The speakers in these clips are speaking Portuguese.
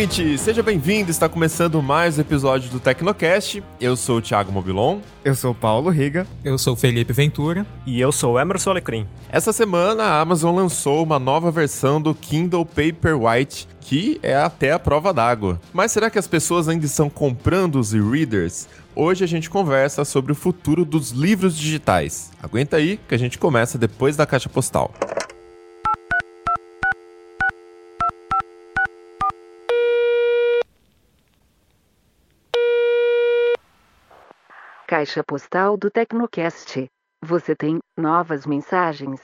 Ouvinte! Seja bem-vindo! Está começando mais um episódio do Tecnocast. Eu sou o Thiago Mobilon. Eu sou o Paulo Riga. Eu sou o Felipe Ventura. E eu sou o Emerson Alecrim. Essa semana a Amazon lançou uma nova versão do Kindle Paperwhite, que é até a prova d'água. Mas será que as pessoas ainda estão comprando os e-readers? Hoje a gente conversa sobre o futuro dos livros digitais. Aguenta aí que a gente começa depois da caixa postal. Caixa postal do Tecnocast. Você tem novas mensagens.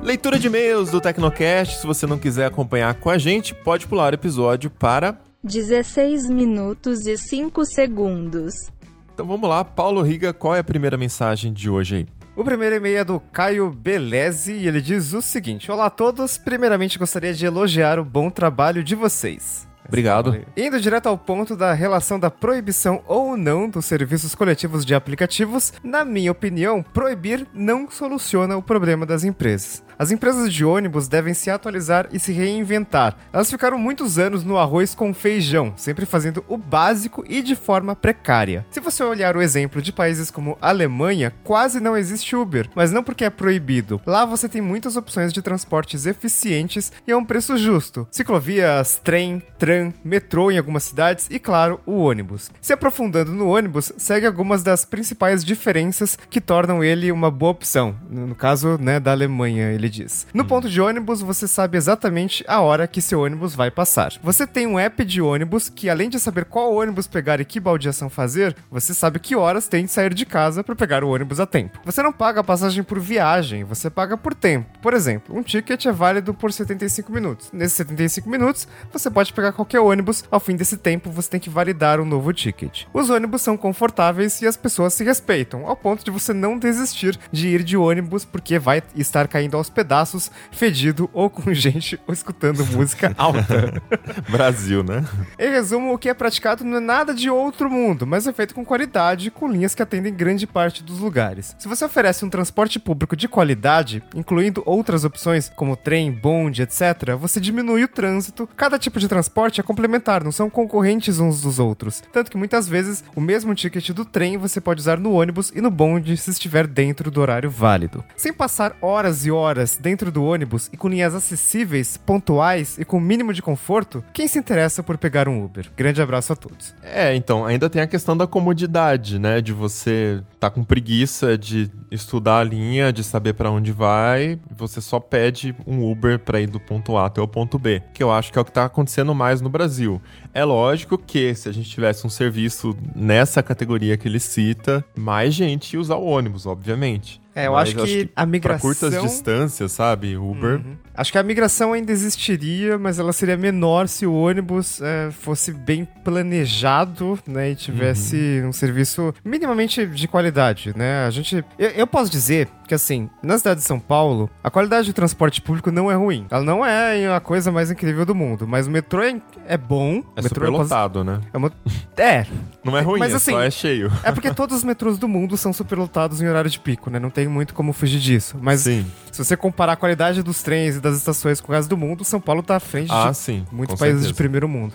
Leitura de e-mails do Tecnocast. Se você não quiser acompanhar com a gente, pode pular o episódio para 16 minutos e 5 segundos. Então vamos lá, Paulo Riga, qual é a primeira mensagem de hoje aí? O primeiro e-mail é do Caio Beleze e ele diz o seguinte: Olá a todos, primeiramente gostaria de elogiar o bom trabalho de vocês. Obrigado. Indo direto ao ponto da relação da proibição ou não dos serviços coletivos de aplicativos, na minha opinião, proibir não soluciona o problema das empresas. As empresas de ônibus devem se atualizar e se reinventar. Elas ficaram muitos anos no arroz com feijão, sempre fazendo o básico e de forma precária. Se você olhar o exemplo de países como Alemanha, quase não existe Uber, mas não porque é proibido. Lá você tem muitas opções de transportes eficientes e a um preço justo. Ciclovias, trem, tram, metrô em algumas cidades e, claro, o ônibus. Se aprofundando no ônibus, segue algumas das principais diferenças que tornam ele uma boa opção. No caso, né, da Alemanha, ele diz. No ponto de ônibus, você sabe exatamente a hora que seu ônibus vai passar. Você tem um app de ônibus que, além de saber qual ônibus pegar e que baldeação fazer, você sabe que horas tem de sair de casa para pegar o ônibus a tempo. Você não paga a passagem por viagem, você paga por tempo. Por exemplo, um ticket é válido por 75 minutos. Nesses 75 minutos, você pode pegar qualquer ônibus. Ao fim desse tempo, você tem que validar um novo ticket. Os ônibus são confortáveis e as pessoas se respeitam, ao ponto de você não desistir de ir de ônibus porque vai estar caindo aos pedaços, fedido ou com gente ou escutando música alta. Brasil, né? Em resumo, o que é praticado não é nada de outro mundo, mas é feito com qualidade, com linhas que atendem grande parte dos lugares. Se você oferece um transporte público de qualidade, incluindo outras opções como trem, bonde, etc., você diminui o trânsito. Cada tipo de transporte é complementar, não são concorrentes uns dos outros. Tanto que muitas vezes o mesmo ticket do trem você pode usar no ônibus e no bonde se estiver dentro do horário válido. Sem passar horas e horas dentro do ônibus e com linhas acessíveis, pontuais e com mínimo de conforto, quem se interessa por pegar um Uber? Grande abraço a todos. É, então, ainda tem a questão da comodidade, né? De você tá com preguiça de estudar a linha, de saber para onde vai, você só pede um Uber para ir do ponto A até o ponto B, que eu acho que é o que tá acontecendo mais no Brasil. É lógico que se a gente tivesse um serviço nessa categoria que ele cita, mais gente ia usar o ônibus, obviamente. É, eu Mas acho que, a migração... Pra curtas distâncias, sabe? Uber. Uhum. Acho que a migração ainda existiria, mas ela seria menor se o ônibus é, fosse bem planejado, né? E tivesse um serviço minimamente de qualidade, né? A gente... Eu, eu posso dizer que, assim, na cidade de São Paulo, a qualidade do transporte público não é ruim. Ela não é a coisa mais incrível do mundo, mas o metrô é, é bom. É metrô super lotado, né? É, uma... é, Não é ruim, Mas, é assim, só é cheio. é porque todos os metrôs do mundo são superlotados em horário de pico, né? Não tem muito como fugir disso. Mas Sim. se você comparar a qualidade dos trens e das estações com o resto do mundo, São Paulo tá à frente Ah, de sim. muitos países de certeza. primeiro mundo.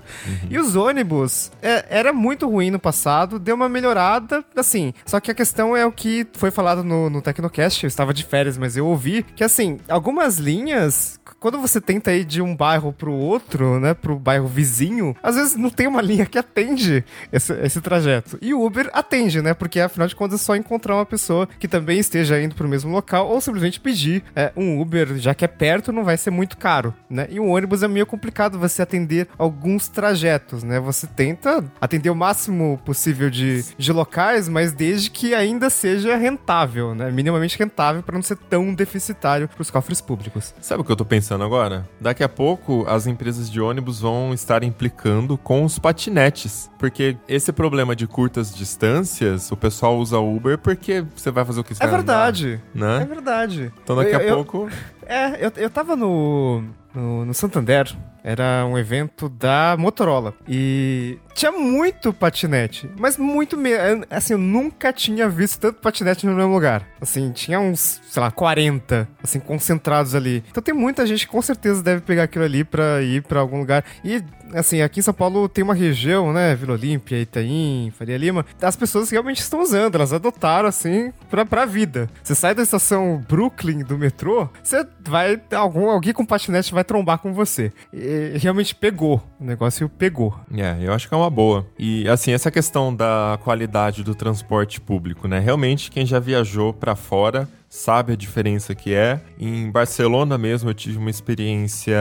E os ônibus, é, era muito ruim no passado, deu uma melhorada, assim. Só que a questão é o que foi falado no, no Tecnocast, eu estava de férias, mas eu ouvi, que assim, algumas linhas, quando você tenta ir de um bairro pro outro, né, pro bairro vizinho, às vezes não tem uma linha que atende esse, esse trajeto. E o Uber atende, né, porque afinal de contas é só encontrar uma pessoa que também esteja indo pro mesmo local ou simplesmente pedir é, um Uber, já que é perto, não vai ser muito caro, né? E o ônibus é meio complicado você atender alguns trajetos, né? Você tenta atender o máximo possível de, de locais, mas desde que ainda seja rentável, né? Minimamente rentável para não ser tão deficitário pros cofres públicos. Sabe o que eu tô pensando pensando agora? Daqui a pouco as empresas de ônibus vão estar implicando com os patinetes. Porque esse problema de curtas distâncias, o pessoal usa Uber porque você vai fazer o que você É verdade. andar, É né? verdade. Então daqui a Eu- eu- pouco. É, eu, eu tava no, no, no Santander, era um evento da Motorola. E tinha muito patinete, mas muito mesmo. Assim, eu nunca tinha visto tanto patinete no mesmo lugar. Assim, tinha uns, sei lá, 40, assim, concentrados ali. Então tem muita gente que com certeza deve pegar aquilo ali pra ir pra algum lugar. E, assim, aqui em São Paulo tem uma região, né, Vila Olímpia, Itaim, Faria Lima, as pessoas realmente estão usando, elas adotaram, assim, pra, pra vida. Você sai da estação Brooklyn do metrô, você vai, algum, alguém com patinete vai trombar com você. E realmente pegou, o negócio pegou. É, eu acho que é uma boa. E assim, essa questão da qualidade do transporte público, né? Realmente, quem já viajou pra fora sabe a diferença que é. Em Barcelona mesmo eu tive uma experiência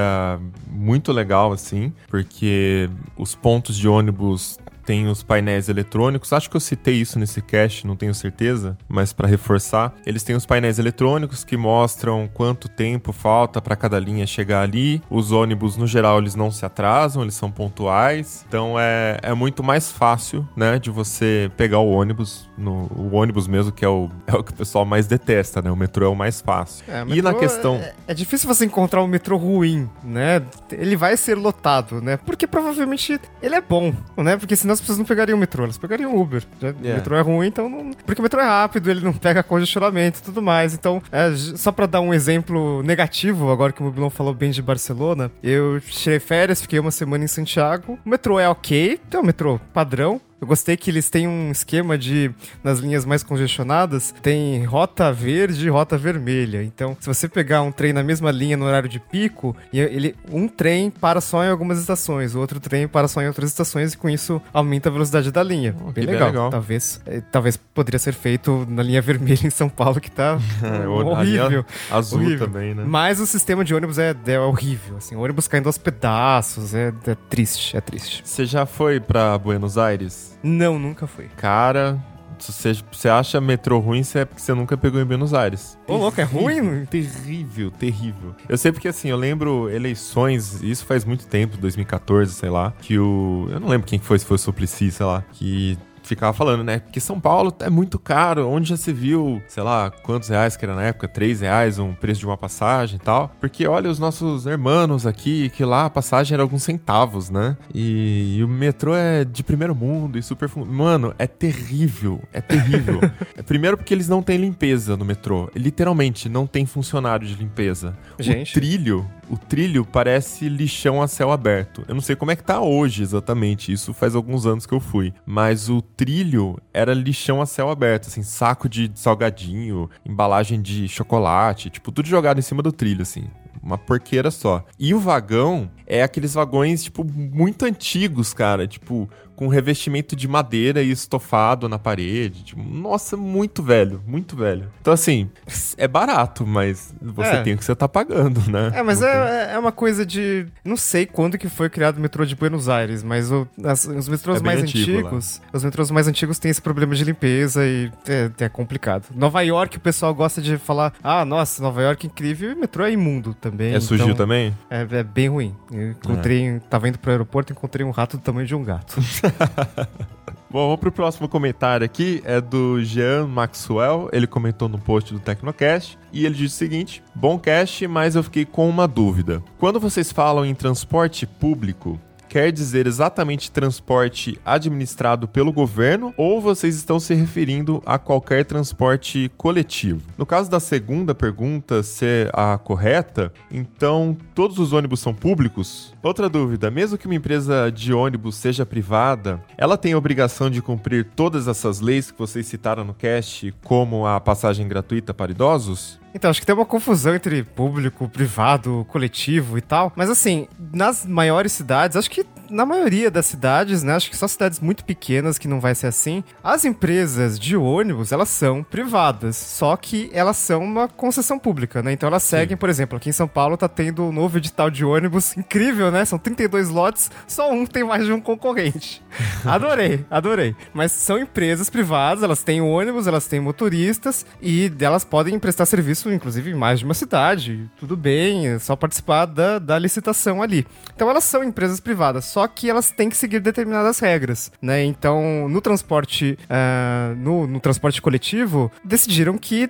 muito legal, assim, porque os pontos de ônibus têm os painéis eletrônicos. Acho que eu citei isso nesse cast, não tenho certeza, mas para reforçar, eles têm os painéis eletrônicos que mostram quanto tempo falta para cada linha chegar ali. Os ônibus, no geral, eles não se atrasam, eles são pontuais. Então é, é muito mais fácil, né, de você pegar o ônibus, no, o ônibus mesmo, que é o, é o que o pessoal mais detesta, né? O metrô é o mais fácil. É, e na questão. É, é difícil você encontrar um metrô ruim, né? Ele vai ser lotado, né? Porque provavelmente ele é bom, né? Porque senão as pessoas não pegariam o metrô, elas pegariam o Uber. né? É. O metrô é ruim, então não. Porque o metrô é rápido, ele não pega congestionamento e tudo mais. Então, é, só pra dar um exemplo negativo, agora que o Mobilon falou bem de Barcelona, eu tirei férias, fiquei uma semana em Santiago. O metrô é ok, tem um metrô padrão. Eu gostei que eles têm um esquema de, nas linhas mais congestionadas, tem rota verde e rota vermelha. Então, se você pegar um trem na mesma linha no horário de pico, ele, um trem para só em algumas estações, o outro trem para só em outras estações, e com isso aumenta a velocidade da linha. Oh, bem, que bem legal. legal. Talvez, eh, talvez poderia ser feito na linha vermelha em São Paulo, que tá É, linha horrível. Azul horrível. também, né? Mas o sistema de ônibus é, é horrível. Assim, o ônibus caindo aos pedaços, é, é triste, é triste. Você já foi pra Buenos Aires? Não, nunca fui. Cara, se você, você acha metrô ruim, isso é porque você nunca pegou em Buenos Aires. Ô, louco, é ruim? Terrível, terrível. Eu sei porque, assim, eu lembro eleições, isso faz muito tempo, 2014, sei lá, que o... Eu não lembro quem que foi, se foi o Suplicy, sei lá, que ficava falando, né? Que São Paulo é muito caro. Onde já se viu, sei lá, quantos reais que era na época? Três reais um preço de uma passagem e tal. Porque olha os nossos irmãos aqui, que lá a passagem era alguns centavos, né? E, e o metrô é de primeiro mundo e super. Mano, é terrível. É terrível. É, Primeiro porque eles não têm limpeza no metrô. Literalmente, não tem funcionário de limpeza. Gente. O trilho, o trilho parece lixão a céu aberto. Eu não sei como é que tá hoje exatamente, isso faz alguns anos que eu fui. Mas o trilho era lixão a céu aberto, assim, saco de salgadinho, embalagem de chocolate, tipo, tudo jogado em cima do trilho, assim. Uma porqueira só. E o vagão é aqueles vagões, tipo, muito antigos, cara. Tipo, com revestimento de madeira e estofado na parede. Tipo, nossa, muito velho, muito velho. Então, assim, é barato, mas você É. tem o que você tá pagando, né? É, mas tem- é, é uma coisa de. Não sei quando que foi criado o metrô de Buenos Aires, mas o- as- os metrôs É mais antigo antigos. Os metrôs mais antigos têm esse problema de limpeza e é, é complicado. Nova York, o pessoal gosta de falar: ah, nossa, Nova York é incrível, e o metrô é imundo também. É sujo então também? É, é bem ruim. Eu encontrei, tava indo pro aeroporto e encontrei um rato do tamanho de um gato. Bom, vamos pro próximo comentário aqui. É do Jean Maxwell. Ele comentou no post do Tecnocast. E ele diz o seguinte: Bom cast, mas eu fiquei com uma dúvida. Quando vocês falam em transporte público, quer dizer exatamente transporte administrado pelo governo ou vocês estão se referindo a qualquer transporte coletivo? No caso da segunda pergunta ser a correta, então todos os ônibus são públicos? Outra dúvida, mesmo que uma empresa de ônibus seja privada, ela tem a obrigação de cumprir todas essas leis que vocês citaram no cast, como a passagem gratuita para idosos? Então, acho que tem uma confusão entre público, privado, coletivo e tal. Mas assim, nas maiores cidades, acho que na maioria das cidades, né? Acho que só cidades muito pequenas que não vai ser assim. As empresas de ônibus, elas são privadas, só que elas são uma concessão pública, né? Então elas seguem, por exemplo, aqui em São Paulo tá tendo um novo edital de ônibus incrível, né? São 32 lotes, só um tem mais de um concorrente. Adorei, adorei. Mas são empresas privadas, elas têm ônibus, elas têm motoristas e elas podem prestar serviço, inclusive, em mais de uma cidade. Tudo bem, é só participar da, da licitação ali. Então elas são empresas privadas, só que elas têm que seguir determinadas regras, né? Então, no transporte, uh, no, no transporte coletivo, decidiram que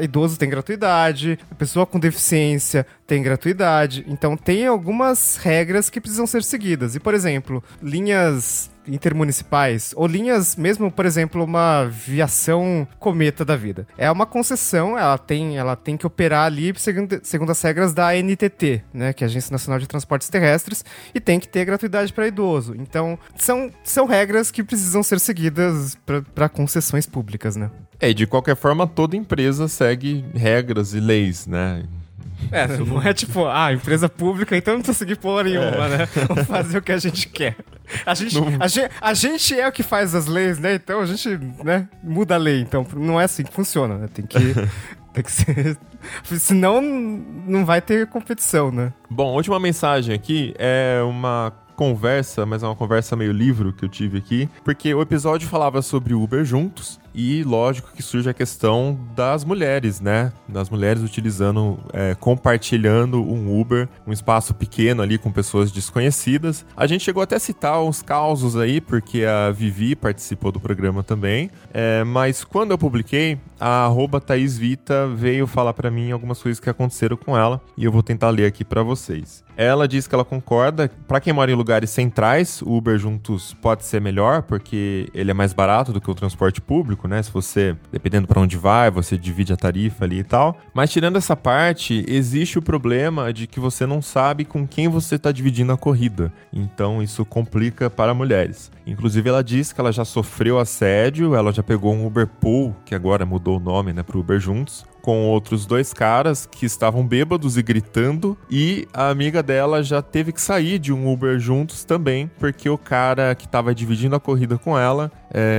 idoso tem gratuidade, a pessoa com deficiência tem gratuidade. Então tem algumas regras que precisam ser seguidas. E, por exemplo, linhas intermunicipais ou linhas mesmo, por exemplo, uma viação cometa da vida. É uma concessão, ela tem, ela tem que operar ali segundo, segundo as regras da ANTT, né, que é a Agência Nacional de Transportes Terrestres, e tem que ter gratuidade para idoso. Então, são, são regras que precisam ser seguidas para concessões públicas, né? É, de qualquer forma, toda empresa segue regras e leis, né? É, não é tipo, ah, empresa pública, então não seguir porra nenhuma, é. né? Vamos fazer o que a gente quer. A gente, não... a, gente, a gente é o que faz as leis, né? Então a gente né, muda a lei. Então não é assim que funciona, né? Tem que, tem que ser. Senão não vai ter competição, né? Bom, última mensagem aqui é uma conversa, mas é uma conversa meio livro que eu tive aqui, porque o episódio falava sobre Uber juntos e lógico que surge a questão das mulheres, né? Das mulheres utilizando, é, compartilhando um Uber, um espaço pequeno ali com pessoas desconhecidas. A gente chegou até a citar uns causos aí, porque a Vivi participou do programa também. É, mas quando eu publiquei, a arroba Thaís Vita veio falar para mim algumas coisas que aconteceram com ela e eu vou tentar ler aqui para vocês. Ela diz que ela concorda. Para quem mora em lugares centrais, o Uber juntos pode ser melhor, porque ele é mais barato do que o transporte público, né? Se você, dependendo para onde vai, você divide a tarifa ali e tal. Mas tirando essa parte, existe o problema de que você não sabe com quem você está dividindo a corrida. Então isso complica para mulheres. Inclusive, ela diz que ela já sofreu assédio, ela já pegou um Uber Pool, que agora mudou o nome, né, para Uber Juntos, com outros dois caras que estavam bêbados e gritando, e a amiga dela já teve que sair de um Uber juntos também, porque o cara que estava dividindo a corrida com ela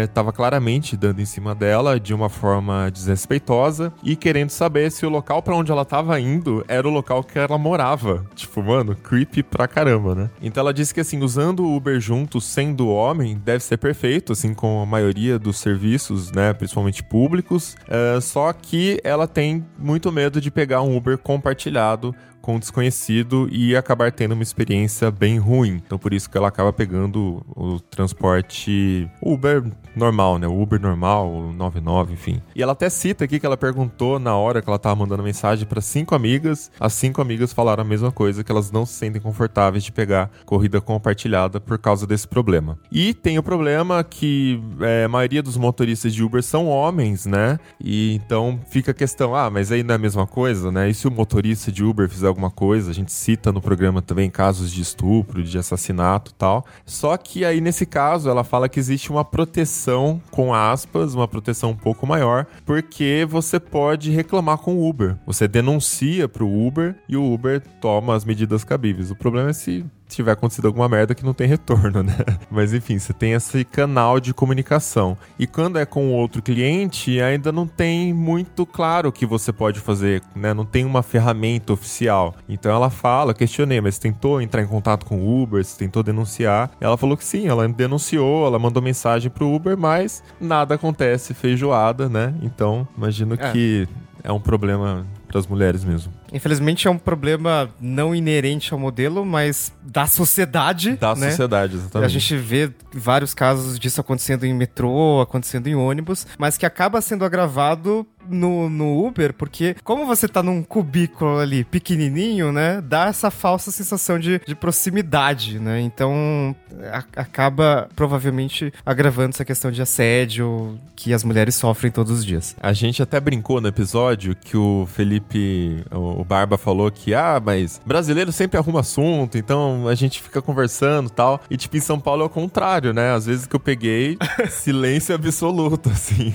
estava é, claramente dando em cima dela de uma forma desrespeitosa e querendo saber se o local para onde ela estava indo era o local que ela morava. Tipo, mano, creepy pra caramba, né? Então ela disse que assim, usando o Uber juntos sendo homem deve ser perfeito, assim como a maioria dos serviços, né, principalmente públicos, é, só que ela tem muito medo de pegar um Uber compartilhado com um desconhecido e acabar tendo uma experiência bem ruim. Então por isso que ela acaba pegando o transporte Uber normal, né? O Uber normal, o 99, enfim. E ela até cita aqui que ela perguntou na hora que ela tava mandando mensagem para cinco amigas. As cinco amigas falaram a mesma coisa, que elas não se sentem confortáveis de pegar corrida compartilhada por causa desse problema. E tem o problema que é, a maioria dos motoristas de Uber são homens, né? E então fica a questão, ah, mas aí não é a mesma coisa, né? E se o motorista de Uber fizer alguma coisa, a gente cita no programa também casos de estupro, de assassinato tal. Só que aí nesse caso ela fala que existe uma proteção, com aspas, uma proteção um pouco maior, porque você pode reclamar com o Uber. Você denuncia pro Uber e o Uber toma as medidas cabíveis. O problema é se tiver acontecido alguma merda que não tem retorno, né? Mas enfim, você tem esse canal de comunicação. E quando é com outro cliente, ainda não tem muito claro o que você pode fazer, né? Não tem uma ferramenta oficial. Então ela fala, questionei, mas tentou entrar em contato com o Uber, você tentou denunciar? Ela falou que sim, ela denunciou, ela mandou mensagem pro Uber, mas nada acontece, feijoada, né? Então, imagino é. que é um problema para as mulheres mesmo. Infelizmente é um problema não inerente ao modelo, mas da sociedade. Da né? sociedade, exatamente. A gente vê vários casos disso acontecendo em metrô, acontecendo em ônibus, mas que acaba sendo agravado no, no Uber, porque como você tá num cubículo ali pequenininho, né, dá essa falsa sensação de, de proximidade, né? Então a, acaba provavelmente agravando essa questão de assédio que as mulheres sofrem todos os dias. A gente até brincou no episódio que o Felipe, o Barba falou que, ah, mas brasileiro sempre arruma assunto, então a gente fica conversando tal. E, tipo, em São Paulo é o contrário, né? Às vezes que eu peguei, silêncio absoluto, assim.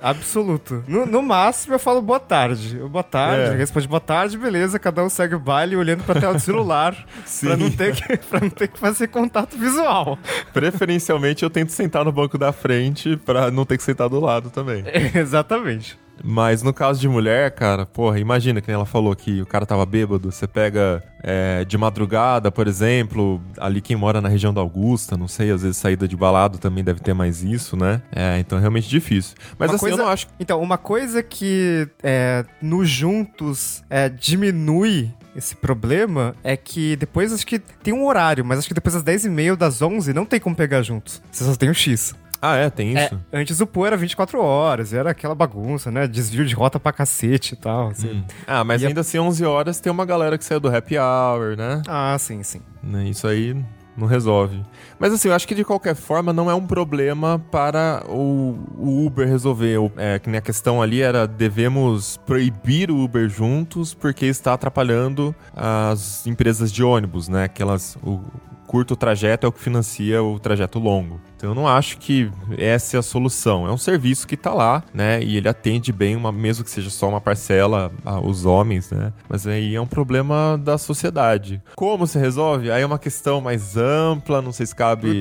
Absoluto. No, no máximo eu falo boa tarde. Eu, boa tarde, É. responde boa tarde, beleza, cada um segue o baile olhando pra tela do celular pra não, ter que, pra não ter que fazer contato visual. Preferencialmente eu tento sentar no banco da frente pra não ter que sentar do lado também. Exatamente. Mas no caso de mulher, cara, porra, imagina que ela falou que o cara tava bêbado. Você pega é, de madrugada, por exemplo, ali quem mora na região da Augusta, não sei, às vezes saída de balado também deve ter mais isso, né? É, então é realmente difícil. Mas Uma assim, eu não acho. Então, uma coisa que é, no Juntos é, diminui esse problema é que depois acho que tem um horário, mas acho que depois das 10h30 ou das 11 não tem como pegar juntos. Você só tem o X. Ah, é, tem É, isso. antes o Pô era 24 horas, era aquela bagunça, né? Desvio de rota pra cacete e tal. assim. Hum. Ah, mas E a- ainda assim, 11 horas tem uma galera que saiu do happy hour, né? Ah, sim, sim. Né, Isso aí não resolve. Mas assim, eu acho que de qualquer forma não é um problema para o, o Uber resolver. É, que nem a questão ali era devemos proibir o Uber juntos porque está atrapalhando as empresas de ônibus, né? Aquelas. O curto trajeto é o que financia o trajeto longo. Então eu não acho que essa é a solução. É um serviço que tá lá, né? E ele atende bem, uma, mesmo que seja só uma parcela, a- os homens, né? Mas aí é um problema da sociedade. Como se resolve? Aí é uma questão mais ampla, não sei se cabe.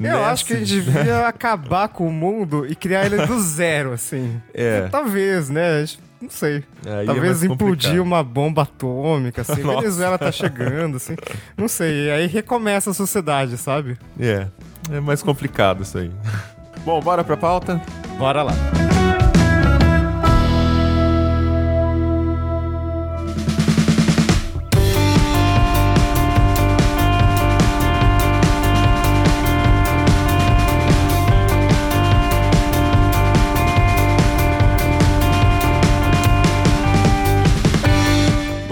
Eu acho que a gente devia acabar com o mundo e criar ele do zero, assim. É. Talvez, né? Não sei. Aí é Talvez mais implodir complicado. uma bomba atômica, assim. Nossa. Venezuela tá chegando, assim. Não sei. Aí recomeça a sociedade, sabe? É, é mais complicado isso aí. Bom, bora pra pauta? Bora lá.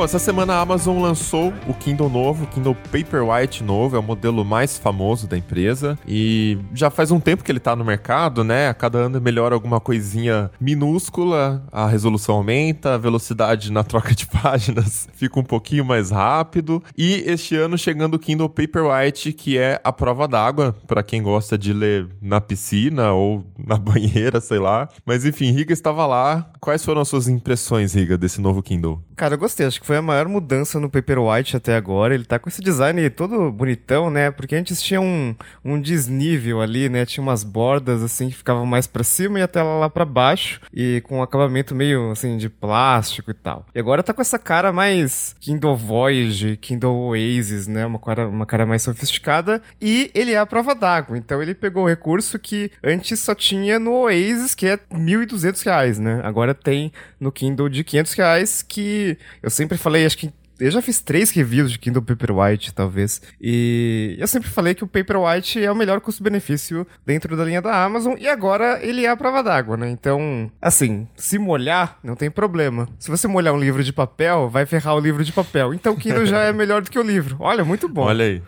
Bom, essa semana a Amazon lançou o Kindle novo, o Kindle Paperwhite novo, é o modelo mais famoso da empresa e já faz um tempo que ele tá no mercado, né? A cada ano melhora alguma coisinha minúscula, a resolução aumenta, a velocidade na troca de páginas fica um pouquinho mais rápido e este ano chegando o Kindle Paperwhite, que é a prova d'água para quem gosta de ler na piscina ou na banheira, sei lá. Mas enfim, Riga estava lá. Quais foram as suas impressões, Riga, desse novo Kindle? Cara, eu gostei. Acho que foi a maior mudança no Paperwhite até agora. Ele tá com esse design todo bonitão, né? Porque antes tinha um, um desnível ali, né? Tinha umas bordas, assim, que ficavam mais pra cima e a tela lá pra baixo. E com um acabamento meio, assim, de plástico e tal. E agora tá com essa cara mais Kindle Voyage, Kindle Oasis, né? Uma cara, uma cara mais sofisticada. E ele é a prova d'água. Então ele pegou o recurso que antes só tinha no Oasis, que é 1.200 reais, né? Agora tem no Kindle de 500 reais, que eu sempre falei, acho que eu já fiz três reviews de Kindle Paperwhite, talvez. E eu sempre falei que o Paperwhite é o melhor custo-benefício dentro da linha da Amazon. E agora ele é a prova d'água, né? Então, assim, se molhar, não tem problema. Se você molhar um livro de papel, vai ferrar o livro de papel. Então o Kindle já é melhor do que o livro. Olha, muito bom. Olha aí.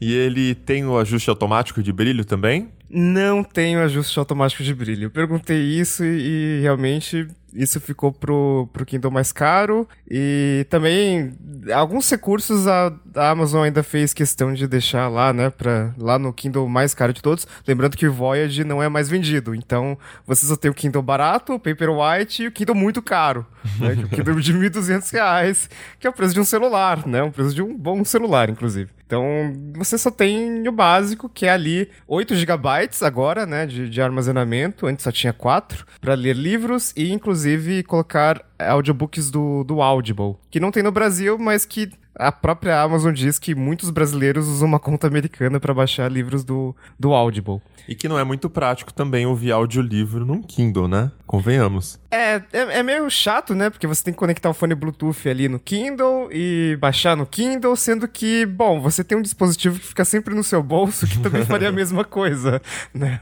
e ele tem o ajuste automático de brilho também? Não tenho ajuste automático de brilho. Eu perguntei isso e, e realmente isso ficou pro, pro Kindle mais caro. E também alguns recursos a, a Amazon ainda fez questão de deixar lá, né? Pra, lá no Kindle mais caro de todos. Lembrando que o Voyage não é mais vendido. Então você só tem o Kindle barato, o Paperwhite e o Kindle muito caro. Né, que é o Kindle de 1.200 reais, que é o preço de um celular, né? O preço de um bom celular, inclusive. Então, você só tem o básico, que é ali 8 GB agora, né, de, de armazenamento. Antes só tinha 4, para ler livros e, inclusive, colocar audiobooks do, do Audible, que não tem no Brasil, mas que a própria Amazon diz que muitos brasileiros usam uma conta americana para baixar livros do, do Audible. E que não é muito prático também ouvir audiolivro num Kindle, né? Convenhamos. É, é, é meio chato, né? Porque você tem que conectar o fone Bluetooth ali no Kindle e baixar no Kindle, sendo que, bom, você tem um dispositivo que fica sempre no seu bolso que também faria a mesma coisa, né?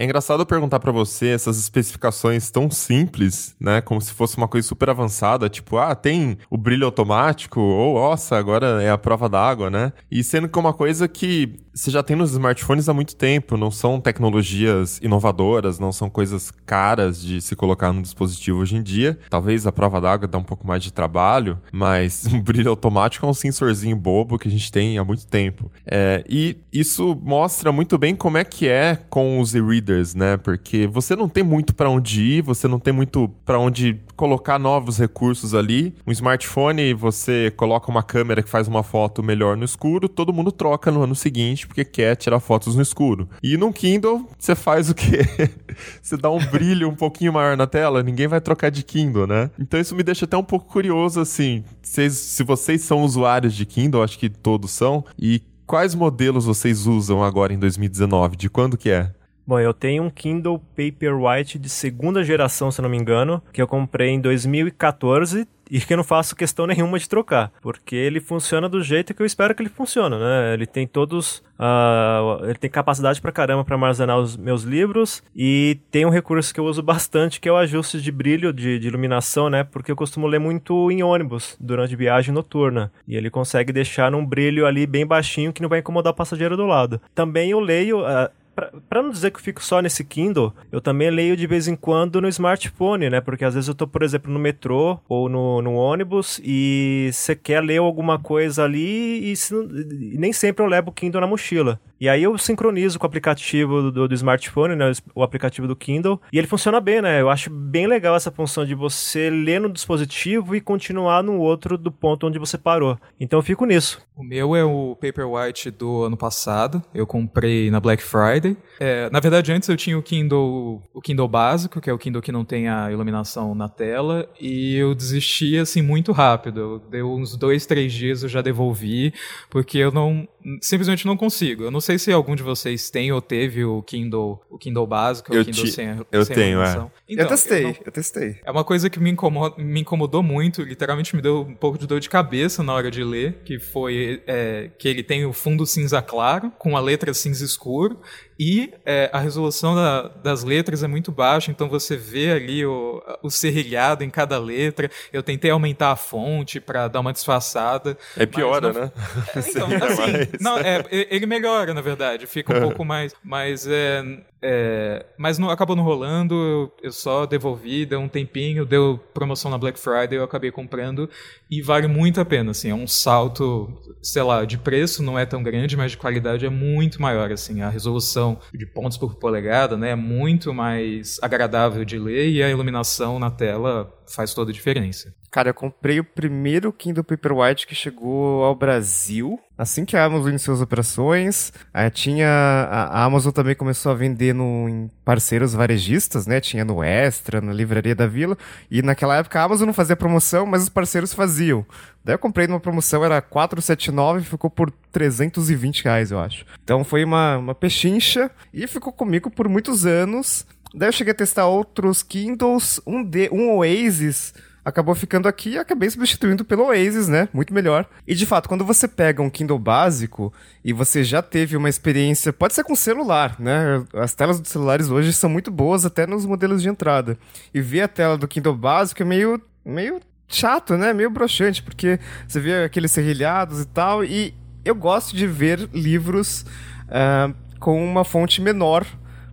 É engraçado eu perguntar pra você essas especificações tão simples, né? Como se fosse uma coisa super avançada, tipo, ah, tem o brilho automático, ou nossa, agora é a prova d'água, né? E sendo que é uma coisa que você já tem nos smartphones há muito tempo, não são tecnologias inovadoras, não são coisas caras de se colocar no dispositivo hoje em dia. Talvez a prova d'água dá um pouco mais de trabalho, mas um brilho automático é um sensorzinho bobo que a gente tem há muito tempo. É, e isso mostra muito bem como é que é com os e-readers, né? Porque você não tem muito para onde ir, você não tem muito para onde colocar novos recursos ali. Um smartphone, você coloca uma câmera que faz uma foto melhor no escuro, todo mundo troca no ano seguinte porque quer tirar fotos no escuro. E no Kindle, você faz o quê? você dá um brilho um pouquinho maior na tela, ninguém vai trocar de Kindle, né? Então isso me deixa até um pouco curioso, assim. Vocês, se vocês são usuários de Kindle, acho que todos são, e quais modelos vocês usam agora em 2019? De quando que é? Bom, eu tenho um Kindle Paperwhite de segunda geração, se não me engano, que eu comprei em 2014 e que eu não faço questão nenhuma de trocar, porque ele funciona do jeito que eu espero que ele funcione, né? Ele tem todos, uh, ele tem capacidade pra caramba para armazenar os meus livros e tem um recurso que eu uso bastante que é o ajuste de brilho, de, de iluminação, né? Porque eu costumo ler muito em ônibus durante viagem noturna e ele consegue deixar um brilho ali bem baixinho que não vai incomodar o passageiro do lado. Também eu leio uh, para não dizer que eu fico só nesse Kindle, eu também leio de vez em quando no smartphone, né? Porque às vezes eu tô, por exemplo, no metrô ou no, no ônibus e você quer ler alguma coisa ali e, se, e, nem sempre eu levo o Kindle na mochila. E aí eu sincronizo com o aplicativo do, do, smartphone, né? O aplicativo do Kindle, e ele funciona bem, né? Eu acho bem legal essa função de você ler no dispositivo e continuar no outro do ponto onde você parou. Então eu fico nisso. O meu é o Paperwhite do ano passado. Eu comprei na Black Friday é, na verdade, antes eu tinha o Kindle, o Kindle básico, que é o Kindle que não tem a iluminação na tela, e eu desisti assim muito rápido. Deu uns dois, três dias eu já devolvi, porque eu não simplesmente não consigo. Eu não sei se algum de vocês tem ou teve o Kindle, o Kindle básico, eu o Kindle ti, sem, eu sem tenho, é. Então, eu testei, eu, não, eu, testei. É uma coisa que me, incomoda, me incomodou muito, literalmente me deu um pouco de dor de cabeça na hora de ler, que foi é, que ele tem o fundo cinza claro, com a letra cinza escuro, e é, a resolução da, das letras é muito baixa, então você vê ali o, o serrilhado em cada letra. Eu tentei aumentar a fonte para dar uma disfarçada. É piora, não... né? É, então, assim, não, é, ele melhora, na verdade. Fica um pouco mais. Mas é, é, mas não, acabou não rolando, eu, só devolvi, deu um tempinho, deu promoção na Black Friday, eu acabei comprando e vale muito a pena, assim, é um salto, sei lá, de preço não é tão grande, mas de qualidade é muito maior, assim, a resolução de pontos por polegada, né, é muito mais agradável de ler e a iluminação na tela faz toda a diferença. Cara, eu comprei o primeiro Kindle Paperwhite que chegou ao Brasil. Assim que a Amazon iniciou as operações, aí tinha. A Amazon também começou a vender no, em parceiros varejistas, né? Tinha no Extra, na Livraria da Vila. E naquela época a Amazon não fazia promoção, mas os parceiros faziam. Daí eu comprei numa promoção, era 479 e ficou por 320 reais, eu acho. Então foi uma, uma pechincha e ficou comigo por muitos anos. Daí eu cheguei a testar outros Kindles, um, de, um Oasis acabou ficando aqui e acabei substituindo pelo Oasis, né? Muito melhor. E de fato, quando você pega um Kindle básico e você já teve uma experiência, pode ser com celular, né? As telas dos celulares hoje são muito boas até nos modelos de entrada. E ver a tela do Kindle básico é meio meio chato, né? Meio broxante, porque você vê aqueles serrilhados e tal e eu gosto de ver livros uh, com uma fonte menor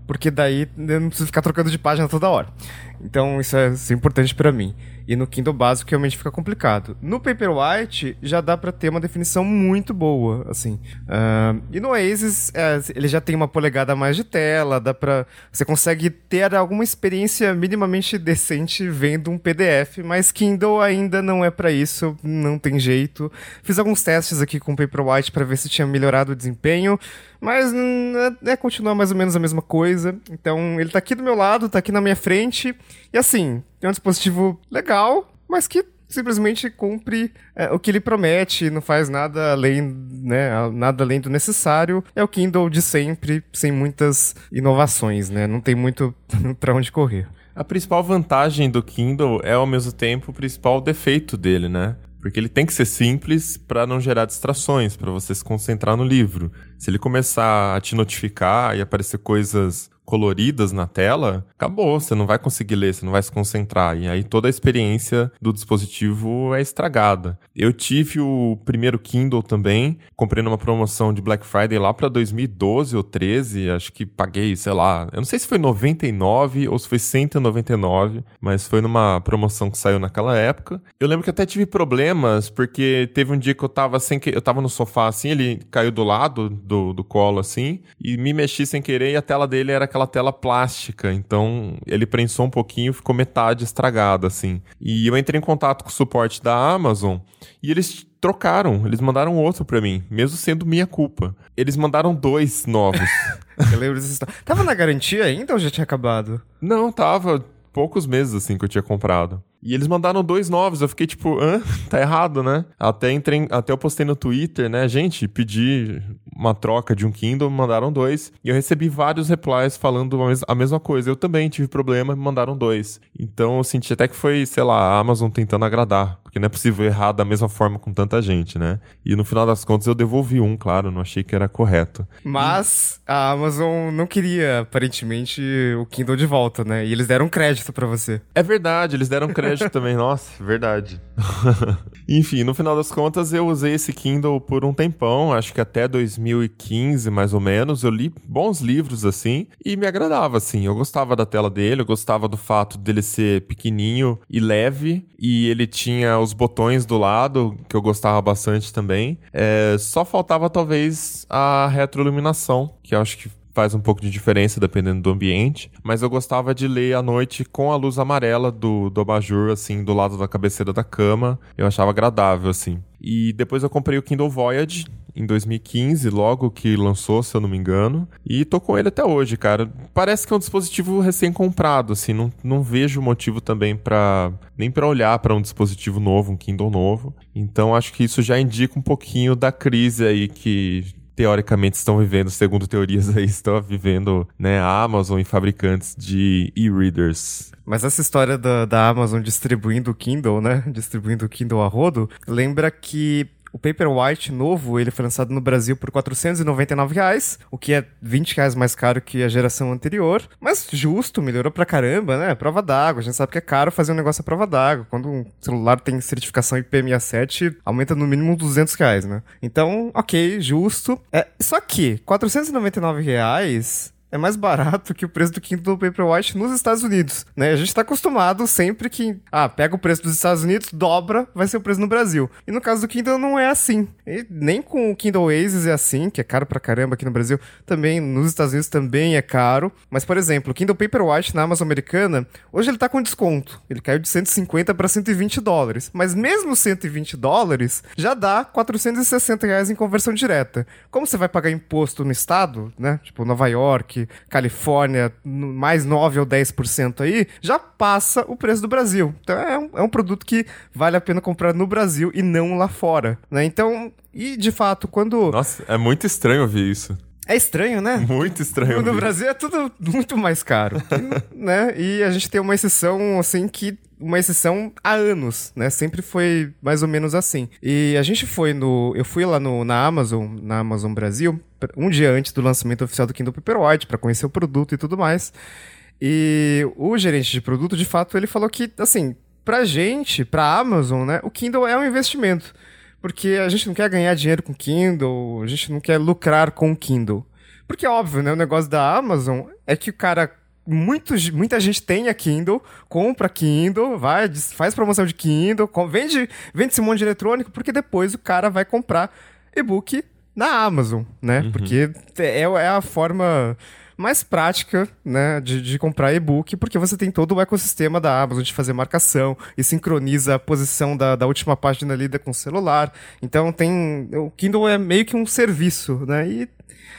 porque daí eu não preciso ficar trocando de página toda hora. Então isso é, isso é importante para mim. E no Kindle básico realmente fica complicado. No Paperwhite já dá para ter uma definição muito boa, assim. Uh, e no Oasis é, ele já tem uma polegada a mais de tela, dá para você consegue ter alguma experiência minimamente decente vendo um PDF, mas Kindle ainda não é para isso, não tem jeito. Fiz alguns testes aqui com o Paperwhite para ver se tinha melhorado o desempenho, mas é, é continua mais ou menos a mesma coisa. Então ele tá aqui do meu lado, tá aqui na minha frente e assim, é um dispositivo legal, mas que simplesmente cumpre é, o que ele promete, não faz nada além, né, nada além do necessário. É o Kindle de sempre, sem muitas inovações, né? Não tem muito para onde correr. A principal vantagem do Kindle é ao mesmo tempo o principal defeito dele, né? Porque ele tem que ser simples para não gerar distrações, para você se concentrar no livro. Se ele começar a te notificar e aparecer coisas coloridas na tela, acabou, você não vai conseguir ler, você não vai se concentrar. E aí toda a experiência do dispositivo é estragada. Eu tive o primeiro Kindle também, comprei numa promoção de Black Friday lá para 2012 ou 13, acho que paguei, sei lá, eu não sei se foi 99 ou se foi 199, mas foi numa promoção que saiu naquela época. Eu lembro que até tive problemas, porque teve um dia que eu tava sem que eu tava no sofá assim, ele caiu do lado do, do colo assim, e me mexi sem querer e a tela dele era aquela tela plástica, então ele prensou um pouquinho, ficou metade estragada, assim. E eu entrei em contato com o suporte da Amazon e eles trocaram, eles mandaram outro para mim, mesmo sendo minha culpa. Eles mandaram dois novos. eu lembro dessa história. Tava na garantia ainda ou já tinha acabado? Não, tava poucos meses assim que eu tinha comprado. E eles mandaram dois novos. Eu fiquei tipo, hã? Tá errado, né? Até, entrei, até eu postei no Twitter, né? Gente, pedi uma troca de um Kindle, mandaram dois. E eu recebi vários replies falando a mesma coisa. Eu também tive problema, me mandaram dois. Então eu senti até que foi, sei lá, a Amazon tentando agradar. Porque não é possível errar da mesma forma com tanta gente, né? E no final das contas eu devolvi um, claro, não achei que era correto. Mas a Amazon não queria, aparentemente, o Kindle de volta, né? E eles deram crédito para você. É verdade, eles deram crédito também. Nossa, verdade. Enfim, no final das contas eu usei esse Kindle por um tempão, acho que até 2015 mais ou menos. Eu li bons livros assim e me agradava assim. Eu gostava da tela dele, eu gostava do fato dele ser pequenininho e leve e ele tinha os botões do lado que eu gostava bastante também. É, só faltava talvez a retroiluminação, que eu acho que faz um pouco de diferença dependendo do ambiente, mas eu gostava de ler à noite com a luz amarela do, do abajur, assim, do lado da cabeceira da cama. Eu achava agradável, assim. E depois eu comprei o Kindle Voyage em 2015, logo que lançou, se eu não me engano. E tô com ele até hoje, cara. Parece que é um dispositivo recém-comprado, assim. Não, não vejo motivo também para nem para olhar para um dispositivo novo, um Kindle novo. Então acho que isso já indica um pouquinho da crise aí que teoricamente estão vivendo, segundo teorias aí, estão vivendo, né, a Amazon e fabricantes de e-readers. Mas essa história da, da Amazon distribuindo o Kindle, né, distribuindo o Kindle a rodo, lembra que o Paperwhite novo, ele foi lançado no Brasil por 499 reais, o que é 20 reais mais caro que a geração anterior, mas justo, melhorou pra caramba, né? Prova d'água, a gente sabe que é caro fazer um negócio à prova d'água. Quando um celular tem certificação IP67, aumenta no mínimo 200 reais, né? Então, ok, justo. É, só que, 499 reais é mais barato que o preço do Kindle Paperwhite nos Estados Unidos, né? A gente tá acostumado sempre que, ah, pega o preço dos Estados Unidos, dobra, vai ser o preço no Brasil. E no caso do Kindle não é assim. E nem com o Kindle Oasis é assim, que é caro pra caramba aqui no Brasil, também nos Estados Unidos também é caro. Mas, por exemplo, o Kindle Paperwhite na Amazon americana, hoje ele tá com desconto. Ele caiu de 150 para 120 dólares. Mas mesmo 120 dólares, já dá 460 reais em conversão direta. Como você vai pagar imposto no estado, né? Tipo, Nova York, Califórnia, mais 9 ou 10% aí, já passa o preço do Brasil. Então é um, é um produto que vale a pena comprar no Brasil e não lá fora, né? Então, e de fato, quando... Nossa, é muito estranho ouvir isso. É estranho, né? Muito estranho. No Brasil é tudo muito mais caro, né? E a gente tem uma exceção, assim, que uma exceção há anos, né? Sempre foi mais ou menos assim. E a gente foi no. Eu fui lá no, na Amazon, na Amazon Brasil, um dia antes do lançamento oficial do Kindle Paperwhite, para conhecer o produto e tudo mais. E o gerente de produto, de fato, ele falou que, assim, pra gente, pra Amazon, né, o Kindle é um investimento porque a gente não quer ganhar dinheiro com Kindle, a gente não quer lucrar com Kindle. Porque é óbvio, né? O negócio da Amazon é que o cara muito, muita gente tem a Kindle, compra Kindle, vai, faz promoção de Kindle, vende, vende esse monte de eletrônico, porque depois o cara vai comprar e-book na Amazon, né? Uhum. Porque é, é a forma mais prática, né, de, de comprar e-book, porque você tem todo o ecossistema da Amazon de fazer marcação e sincroniza a posição da, da última página lida com o celular. Então tem. O Kindle é meio que um serviço, né? E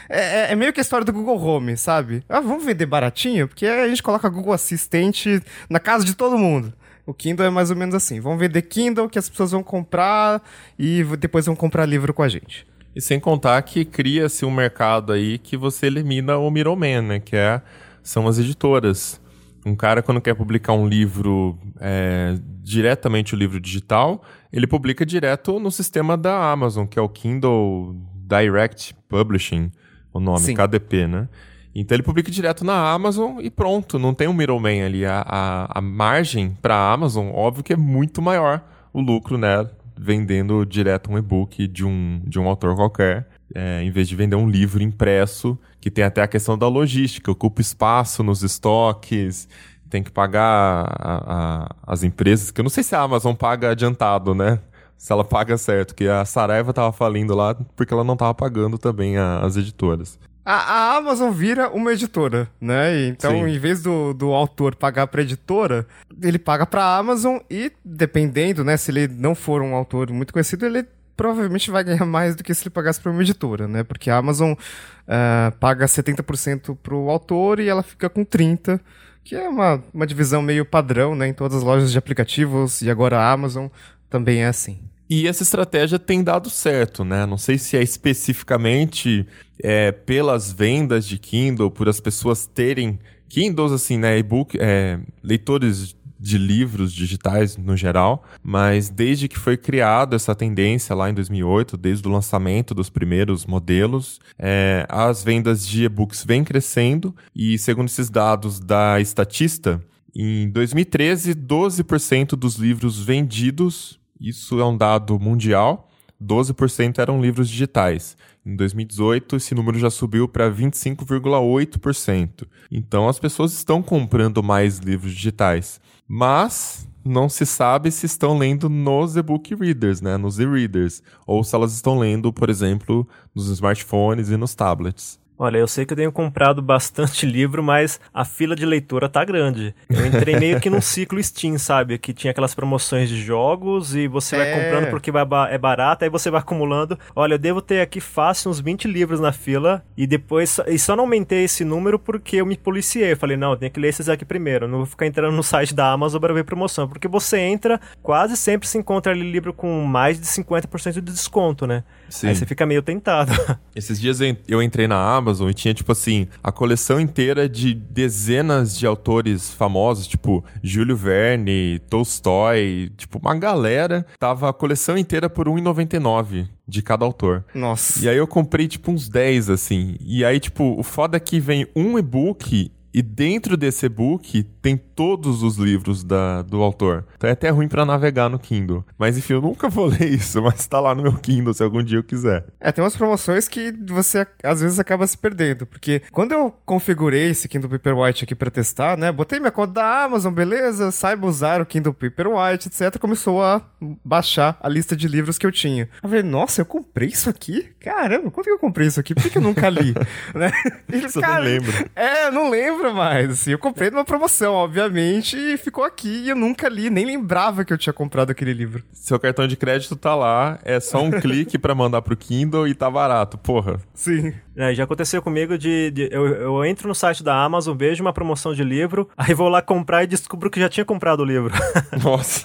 é, é, é, meio que a história do Google Home, sabe? Ah, vamos vender baratinho? Porque a gente coloca Google Assistente na casa de todo mundo. O Kindle é mais ou menos assim. Vamos vender Kindle que as pessoas vão comprar e depois vão comprar livro com a gente. E sem contar que cria-se um mercado aí que você elimina o middleman, né? Que é, são as editoras. Um cara, quando quer publicar um livro, é, diretamente o livro digital, ele publica direto no sistema da Amazon, que é o Kindle Direct Publishing, o nome, Sim. KDP, né? Então ele publica direto na Amazon e pronto, não tem um middleman ali. A, a, a margem para a Amazon, óbvio que é muito maior o lucro, né? Vendendo direto um e-book de um, de um autor qualquer, é, em vez de vender um livro impresso, que tem até a questão da logística, ocupa espaço nos estoques, tem que pagar a, a, as empresas, que eu não sei se a Amazon paga adiantado, né? Se ela paga certo, que a Saraiva tava falindo lá porque ela não tava pagando também a, as editoras. A, a, Amazon vira uma editora, né? Então, Sim. em vez do, do autor pagar pra editora, ele paga pra Amazon e, dependendo, né? Se ele não for um autor muito conhecido, ele provavelmente vai ganhar mais do que se ele pagasse pra uma editora, né? Porque a Amazon uh, paga 70% pro autor e ela fica com 30%, que é uma, uma divisão meio padrão, né? Em todas as lojas de aplicativos e agora a Amazon também é assim. E essa estratégia tem dado certo, né? Não sei se é especificamente é, pelas vendas de Kindle, por as pessoas terem Kindles, assim, né? E-book, é, leitores de livros digitais no geral, mas desde que foi criada essa tendência lá em 2008, desde o lançamento dos primeiros modelos, é, as vendas de e-books vêm crescendo e, segundo esses dados da Estatista, em 2013, 12% dos livros vendidos isso é um dado mundial. 12% eram livros digitais. Em 2018, esse número já subiu para 25,8%. Então, as pessoas estão comprando mais livros digitais. Mas não se sabe se estão lendo nos e-book readers, né, nos e-readers, ou se elas estão lendo, por exemplo, nos smartphones e nos tablets. Olha, eu sei que eu tenho comprado bastante livro, mas a fila de leitura tá grande. Eu entrei meio que num ciclo Steam, sabe? Que tinha aquelas promoções de jogos e você é. vai comprando porque vai é barato, aí você vai acumulando. Olha, eu devo ter aqui fácil uns 20 livros na fila e depois. E só não aumentei esse número porque eu me policiei. Eu falei, não, eu tenho que ler esses aqui primeiro. Eu não vou ficar entrando no site da Amazon para ver promoção. Porque você entra, quase sempre se encontra ali livro com mais de 50% de desconto, né? Sim. Aí você fica meio tentado. Esses dias eu entrei na Amazon e tinha, tipo assim, a coleção inteira de dezenas de autores famosos, tipo Júlio Verne, Tolstói, tipo, uma galera. Tava a coleção inteira por R$1,99 de cada autor. Nossa. E aí eu comprei, tipo, uns 10, assim. E aí, tipo, o foda é que vem um e-book e dentro desse e-book tem todos os livros da, do autor. Então é até ruim para navegar no Kindle. Mas enfim, eu nunca vou ler isso, mas tá lá no meu Kindle se algum dia eu quiser. É, tem umas promoções que você às vezes acaba se perdendo. Porque quando eu configurei esse Kindle Paperwhite aqui para testar, né? Botei minha conta da Amazon, beleza, saiba usar o Kindle Paperwhite, etc. Começou a baixar a lista de livros que eu tinha. Eu falei, nossa, eu comprei isso aqui? Caramba, quando que eu comprei isso aqui? Por que, que eu nunca li? né? Você não lembra. É, eu não lembro mais. Assim, eu comprei numa promoção, obviamente, e ficou aqui e eu nunca li, nem lembrava que eu tinha comprado aquele livro. Seu cartão de crédito tá lá, é só um clique para mandar pro Kindle e tá barato, porra. Sim. É, já aconteceu comigo de. de eu, eu, entro no site da Amazon, vejo uma promoção de livro, aí vou lá comprar e descubro que já tinha comprado o livro. Nossa.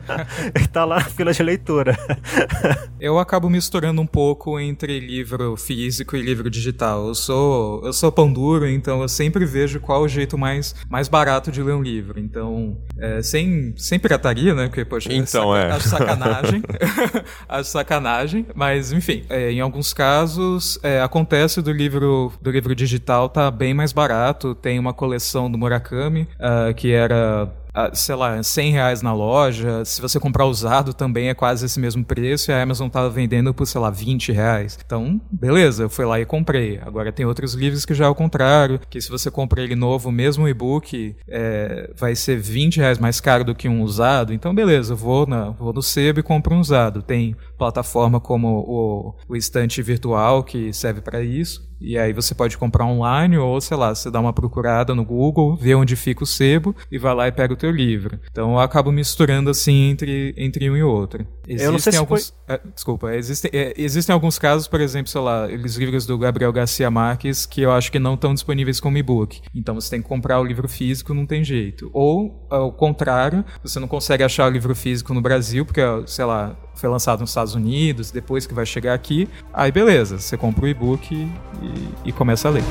tá lá na fila de leitura. eu acabo misturando um pouco entre livro físico e livro digital. Eu sou, eu sou pão duro, então eu sempre vejo qual o jeito mais, mais barato de ler um livro. Então, é, sem, sem pirataria, né? Porque, poxa, então, é. acho sacanagem. acho sacanagem. Mas, enfim, é, em alguns casos é, acontece do livro, do livro digital tá bem mais barato. Tem uma coleção do Murakami, uh, que era sei lá, 100 reais na loja. Se você comprar usado também é quase esse mesmo preço e a Amazon tava vendendo por, sei lá, 20 reais. Então, beleza, eu fui lá e comprei. Agora tem outros livros que já é o contrário, que se você compra ele novo, mesmo e-book, é, vai ser 20 reais mais caro do que um usado. Então, beleza, eu vou, na, vou no sebo e compro um usado. Tem plataforma como o, o estante virtual que serve para isso. E aí você pode comprar online ou, sei lá, você dá uma procurada no Google, vê onde fica o sebo e vai lá e pega o teu livro. Então eu acabo misturando assim entre, entre um e outro. Existem eu não sei se alguns, foi... é, desculpa, existem, é, existem alguns casos, por exemplo, sei lá, os livros do Gabriel Garcia Marques que eu acho que não estão disponíveis como e-book. Então você tem que comprar o livro físico, não tem jeito. Ou, ao contrário, você não consegue achar o livro físico no Brasil, porque, sei lá, foi lançado nos Estados Unidos, depois que vai chegar aqui, aí beleza, você compra o e-book e, começa a ler.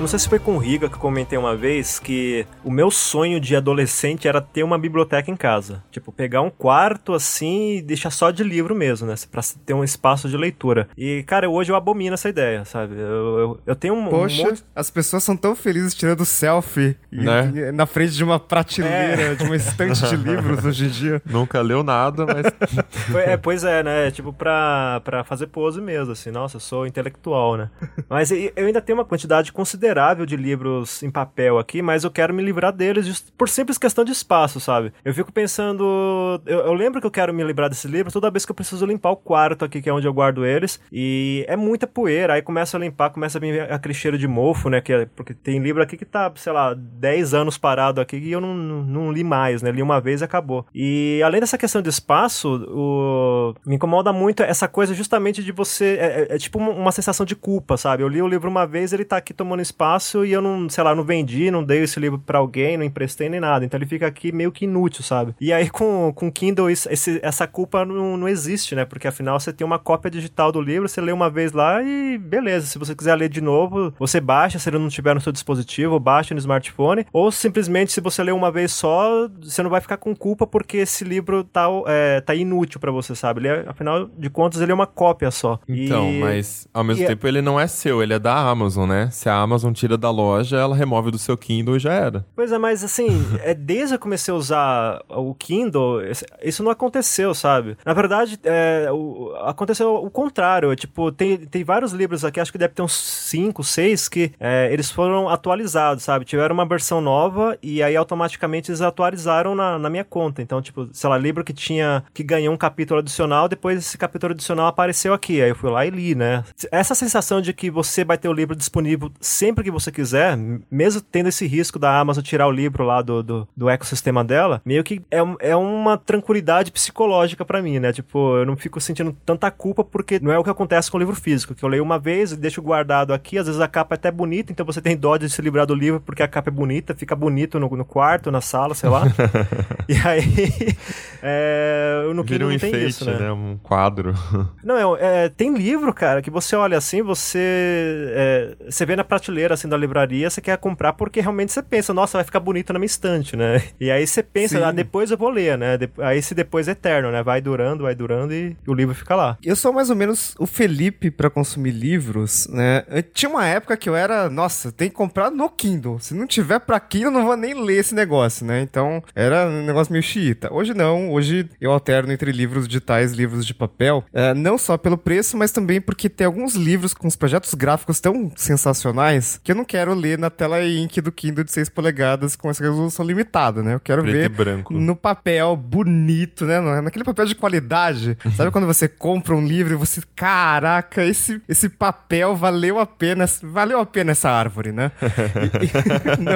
Eu não sei se foi com o Riga que eu comentei uma vez que o meu sonho de adolescente era ter uma biblioteca em casa. Tipo, pegar um quarto assim e deixar só de livro mesmo, né? Pra ter um espaço de leitura. E, cara, hoje eu abomino essa ideia, sabe? Eu, eu, eu tenho um. Poxa, um monte... as pessoas são tão felizes tirando selfie né? na frente de uma prateleira, é. de uma estante de livros hoje em dia. Nunca leu nada, mas. é, pois é, né? Tipo, pra, pra fazer pose mesmo, assim. Nossa, eu sou intelectual, né? Mas eu ainda tenho uma quantidade considerável de livros em papel aqui, mas eu quero me livrar deles por simples questão de espaço, sabe? Eu fico pensando. Eu, eu lembro que eu quero me livrar desses livros toda vez que eu preciso limpar o quarto aqui, que é onde eu guardo eles. E é muita poeira. Aí começa a limpar, começa a vir aquele cheiro de mofo, né? Que é, porque tem livro aqui que tá, sei lá, 10 anos parado aqui e eu não, não, não li mais, né? Li uma vez e acabou. E além dessa questão de espaço, o... me incomoda muito essa coisa justamente de você. É, é, é tipo uma sensação de culpa, sabe? Eu li o livro uma vez, ele tá aqui tomando espaço e eu não, sei lá, não vendi, não dei esse livro para alguém, não emprestei nem nada. Então ele fica aqui meio que inútil, sabe? E aí com, com Kindle, isso, esse, essa culpa não, não existe, né? Porque afinal você tem uma cópia digital do livro, você lê uma vez lá e beleza. Se você quiser ler de novo, você baixa, se ele não tiver no seu dispositivo, baixa no smartphone. Ou simplesmente, se você ler uma vez só, você não vai ficar com culpa porque esse livro tá, é, tá inútil para você, sabe? Ele é, afinal de contas, ele é uma cópia só. Então, e... mas ao mesmo e é tempo ele não é seu, ele é da Amazon, né? Se a Amazon tira da loja, ela remove do seu Kindle e já era. Pois é, mas assim, é desde que eu comecei a usar o Kindle, isso não aconteceu, sabe? Na verdade, é, o, aconteceu o contrário. Tipo, tem, tem vários livros aqui, acho que deve ter uns 5, 6, que é, eles foram atualizados, sabe? Tiveram uma versão nova e aí automaticamente eles atualizaram na, na minha conta. Então, tipo, sei lá, livro que tinha, que ganhou um capítulo adicional, depois esse capítulo adicional apareceu aqui. Aí eu fui lá e li, né? Essa sensação de que você vai ter o livro disponível sempre que você quiser, mesmo tendo esse risco da Amazon tirar o livro lá do, do, do ecossistema dela, meio que é, é uma tranquilidade psicológica para mim, né? Tipo, eu não fico sentindo tanta culpa porque não é o que acontece com o livro físico, que eu leio uma vez e deixo guardado aqui, às vezes a capa é até bonita, então você tem dó de se livrar do livro porque a capa é bonita, fica bonito no, no quarto, na sala, sei lá. e aí, é, no Vira um enfeite, isso, né? né? Um quadro. Não, é, é, tem livro, cara, que você olha assim, você é, você vê na prateleira assim da livraria, você quer comprar porque realmente você pensa, nossa, vai ficar bonito na minha estante, né? E aí você pensa, ah, depois eu vou ler, né? Aí esse depois é eterno, né? Vai durando, vai durando e o livro fica lá. Eu sou mais ou menos o Felipe para consumir livros, né? Eu tinha uma época que eu era, nossa, tem que comprar no Kindle. Se não tiver pra Kindle, não vou nem ler esse negócio, né? Então, era um negócio meio xiita. Hoje não, hoje eu alterno entre livros digitais e livros de papel, é, não só pelo preço, mas também porque tem alguns livros com os projetos gráficos tão sensacionais que eu não quero ler na tela ink do Kindle de 6 polegadas com essa resolução limitada, né? Eu quero Preto ver branco. no papel bonito, né? Naquele papel de qualidade. Sabe quando você compra um livro e você, caraca, esse, esse papel valeu a pena, valeu a pena essa árvore, né?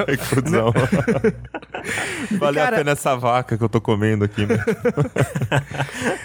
E, não, não. Valeu cara... a pena essa vaca que eu tô comendo aqui, né?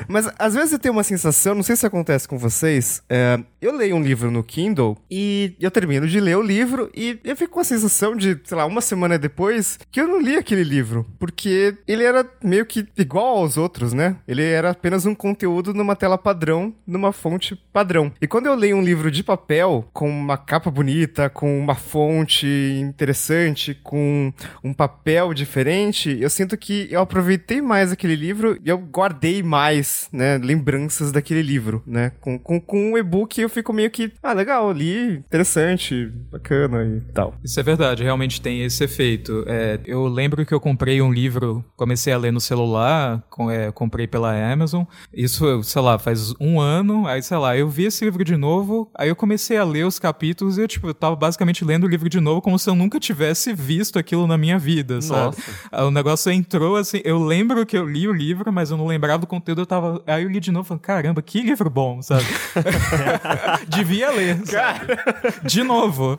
Mas às vezes eu tenho uma sensação, não sei se acontece com vocês, é, eu leio um livro no Kindle e eu termino de ler o livro e eu fico com a sensação de, sei lá, uma semana depois que eu não li aquele livro, porque ele era meio que igual aos outros, né? Ele era apenas um conteúdo numa tela padrão, numa fonte padrão. E quando eu leio um livro de papel, com uma capa bonita, com uma fonte interessante, com um papel diferente, eu sinto que eu aproveitei mais aquele livro e eu guardei mais, né, lembranças daquele livro, né? Com, com, com um e-book eu fico meio que, ah, legal, li, interessante, bacana e tal. Isso é verdade, realmente tem esse efeito. É, eu lembro que eu comprei um livro, comecei a ler no celular, com, é, comprei pela Amazon, isso, sei lá, faz um ano, aí, sei lá, eu vi esse livro de novo, aí eu comecei a ler os capítulos e eu, tipo, eu tava basicamente lendo o livro de novo como se eu nunca tivesse visto aquilo na minha vida, sabe? Nossa. O negócio entrou assim, eu lembro que eu li o livro, mas eu não lembrava do conteúdo, eu tava. Aí eu li de novo, falando, caramba, que livro bom, sabe? Devia ler, sabe? De novo.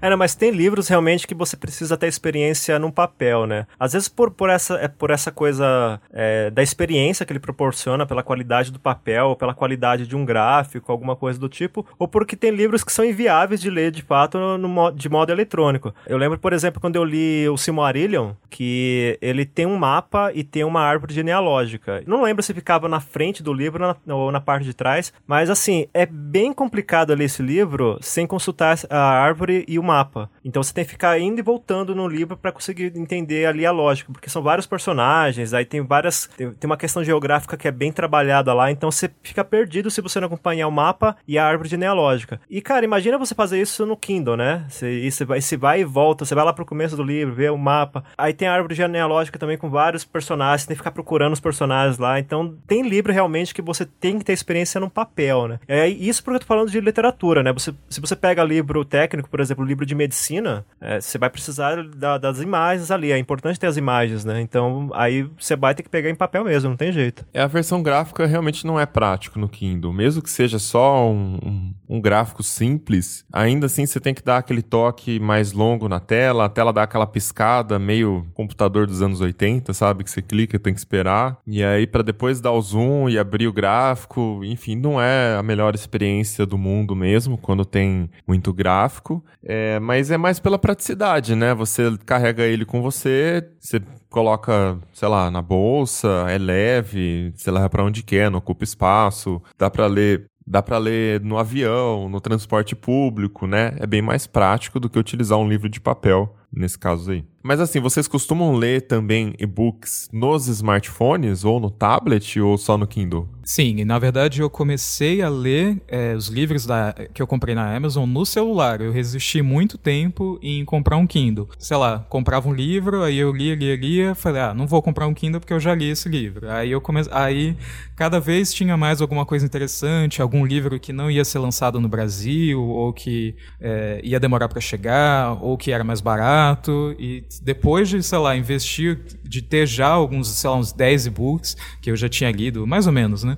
É, não, mas tem livros realmente que você precisa ter experiência num papel, né? Às vezes por, por, essa, é por essa coisa é, da experiência que ele proporciona, pela qualidade do papel, pela qualidade de um gráfico, alguma coisa do tipo, ou porque tem livros que são inviáveis de ler de fato no, no, de modo eletrônico. Eu lembro, por exemplo, quando eu li o Silmarillion, que ele tem um mapa e tem uma árvore genealógica. Não lembro se ficava na frente do livro ou na parte de trás, mas assim, é bem complicado ler esse livro sem consultar a árvore e o mapa. Então você tem que ficar indo e voltando no livro para conseguir entender ali a lógica, porque são vários personagens, aí tem várias. Tem, tem, uma questão geográfica que é bem trabalhada lá, então você fica perdido se você não acompanhar o mapa e a árvore genealógica. E, cara, imagina você fazer isso no Kindle, né? Você, você, vai, você vai e volta, você vai lá pro começo do livro, vê o mapa. Aí tem a árvore genealógica também com vários personagens, você tem que ficar procurando os personagens lá. Então tem livro realmente que você tem que ter experiência no papel, né? É isso porque eu tô falando de literatura, né? Você, se você pega livro técnico, por exemplo, livro de medicina, é, você vai precisar da, das imagens ali. É importante ter as imagens, né? Então aí você vai ter que pegar em papel mesmo, não tem jeito. É, a versão gráfica realmente não é prático no Kindle. Mesmo que seja só um, um, um gráfico simples, ainda assim você tem que dar aquele toque mais longo na tela, a tela dá aquela piscada meio computador dos anos 80, sabe? Que você clica, tem que esperar. E aí para depois dar o zoom e abrir o gráfico, enfim, não é a melhor experiência do mundo mesmo quando tem muito gráfico. É, mas é mais pela praticidade, né? Você carrega ele com você, você coloca, sei lá, na bolsa, é leve, você leva para onde quer, não ocupa espaço, dá para ler dá para ler no avião, no transporte público, né? É bem mais prático do que utilizar um livro de papel nesse caso aí. Mas assim, vocês costumam ler também e-books nos smartphones ou no tablet ou só no Kindle? Sim, na verdade eu comecei a ler é, os livros da, que eu comprei na Amazon no celular. Eu resisti muito tempo em comprar um Kindle. Sei lá, comprava um livro, aí eu lia, lia, lia, falei, ah, não vou comprar um Kindle porque eu já li esse livro. Aí eu comecei, aí cada vez tinha mais alguma coisa interessante, algum livro que não ia ser lançado no Brasil ou que é, ia demorar para chegar ou que era mais barato e depois de, sei lá, investir, de ter já alguns, sei lá, uns 10 e-books que eu já tinha lido, mais ou menos, né?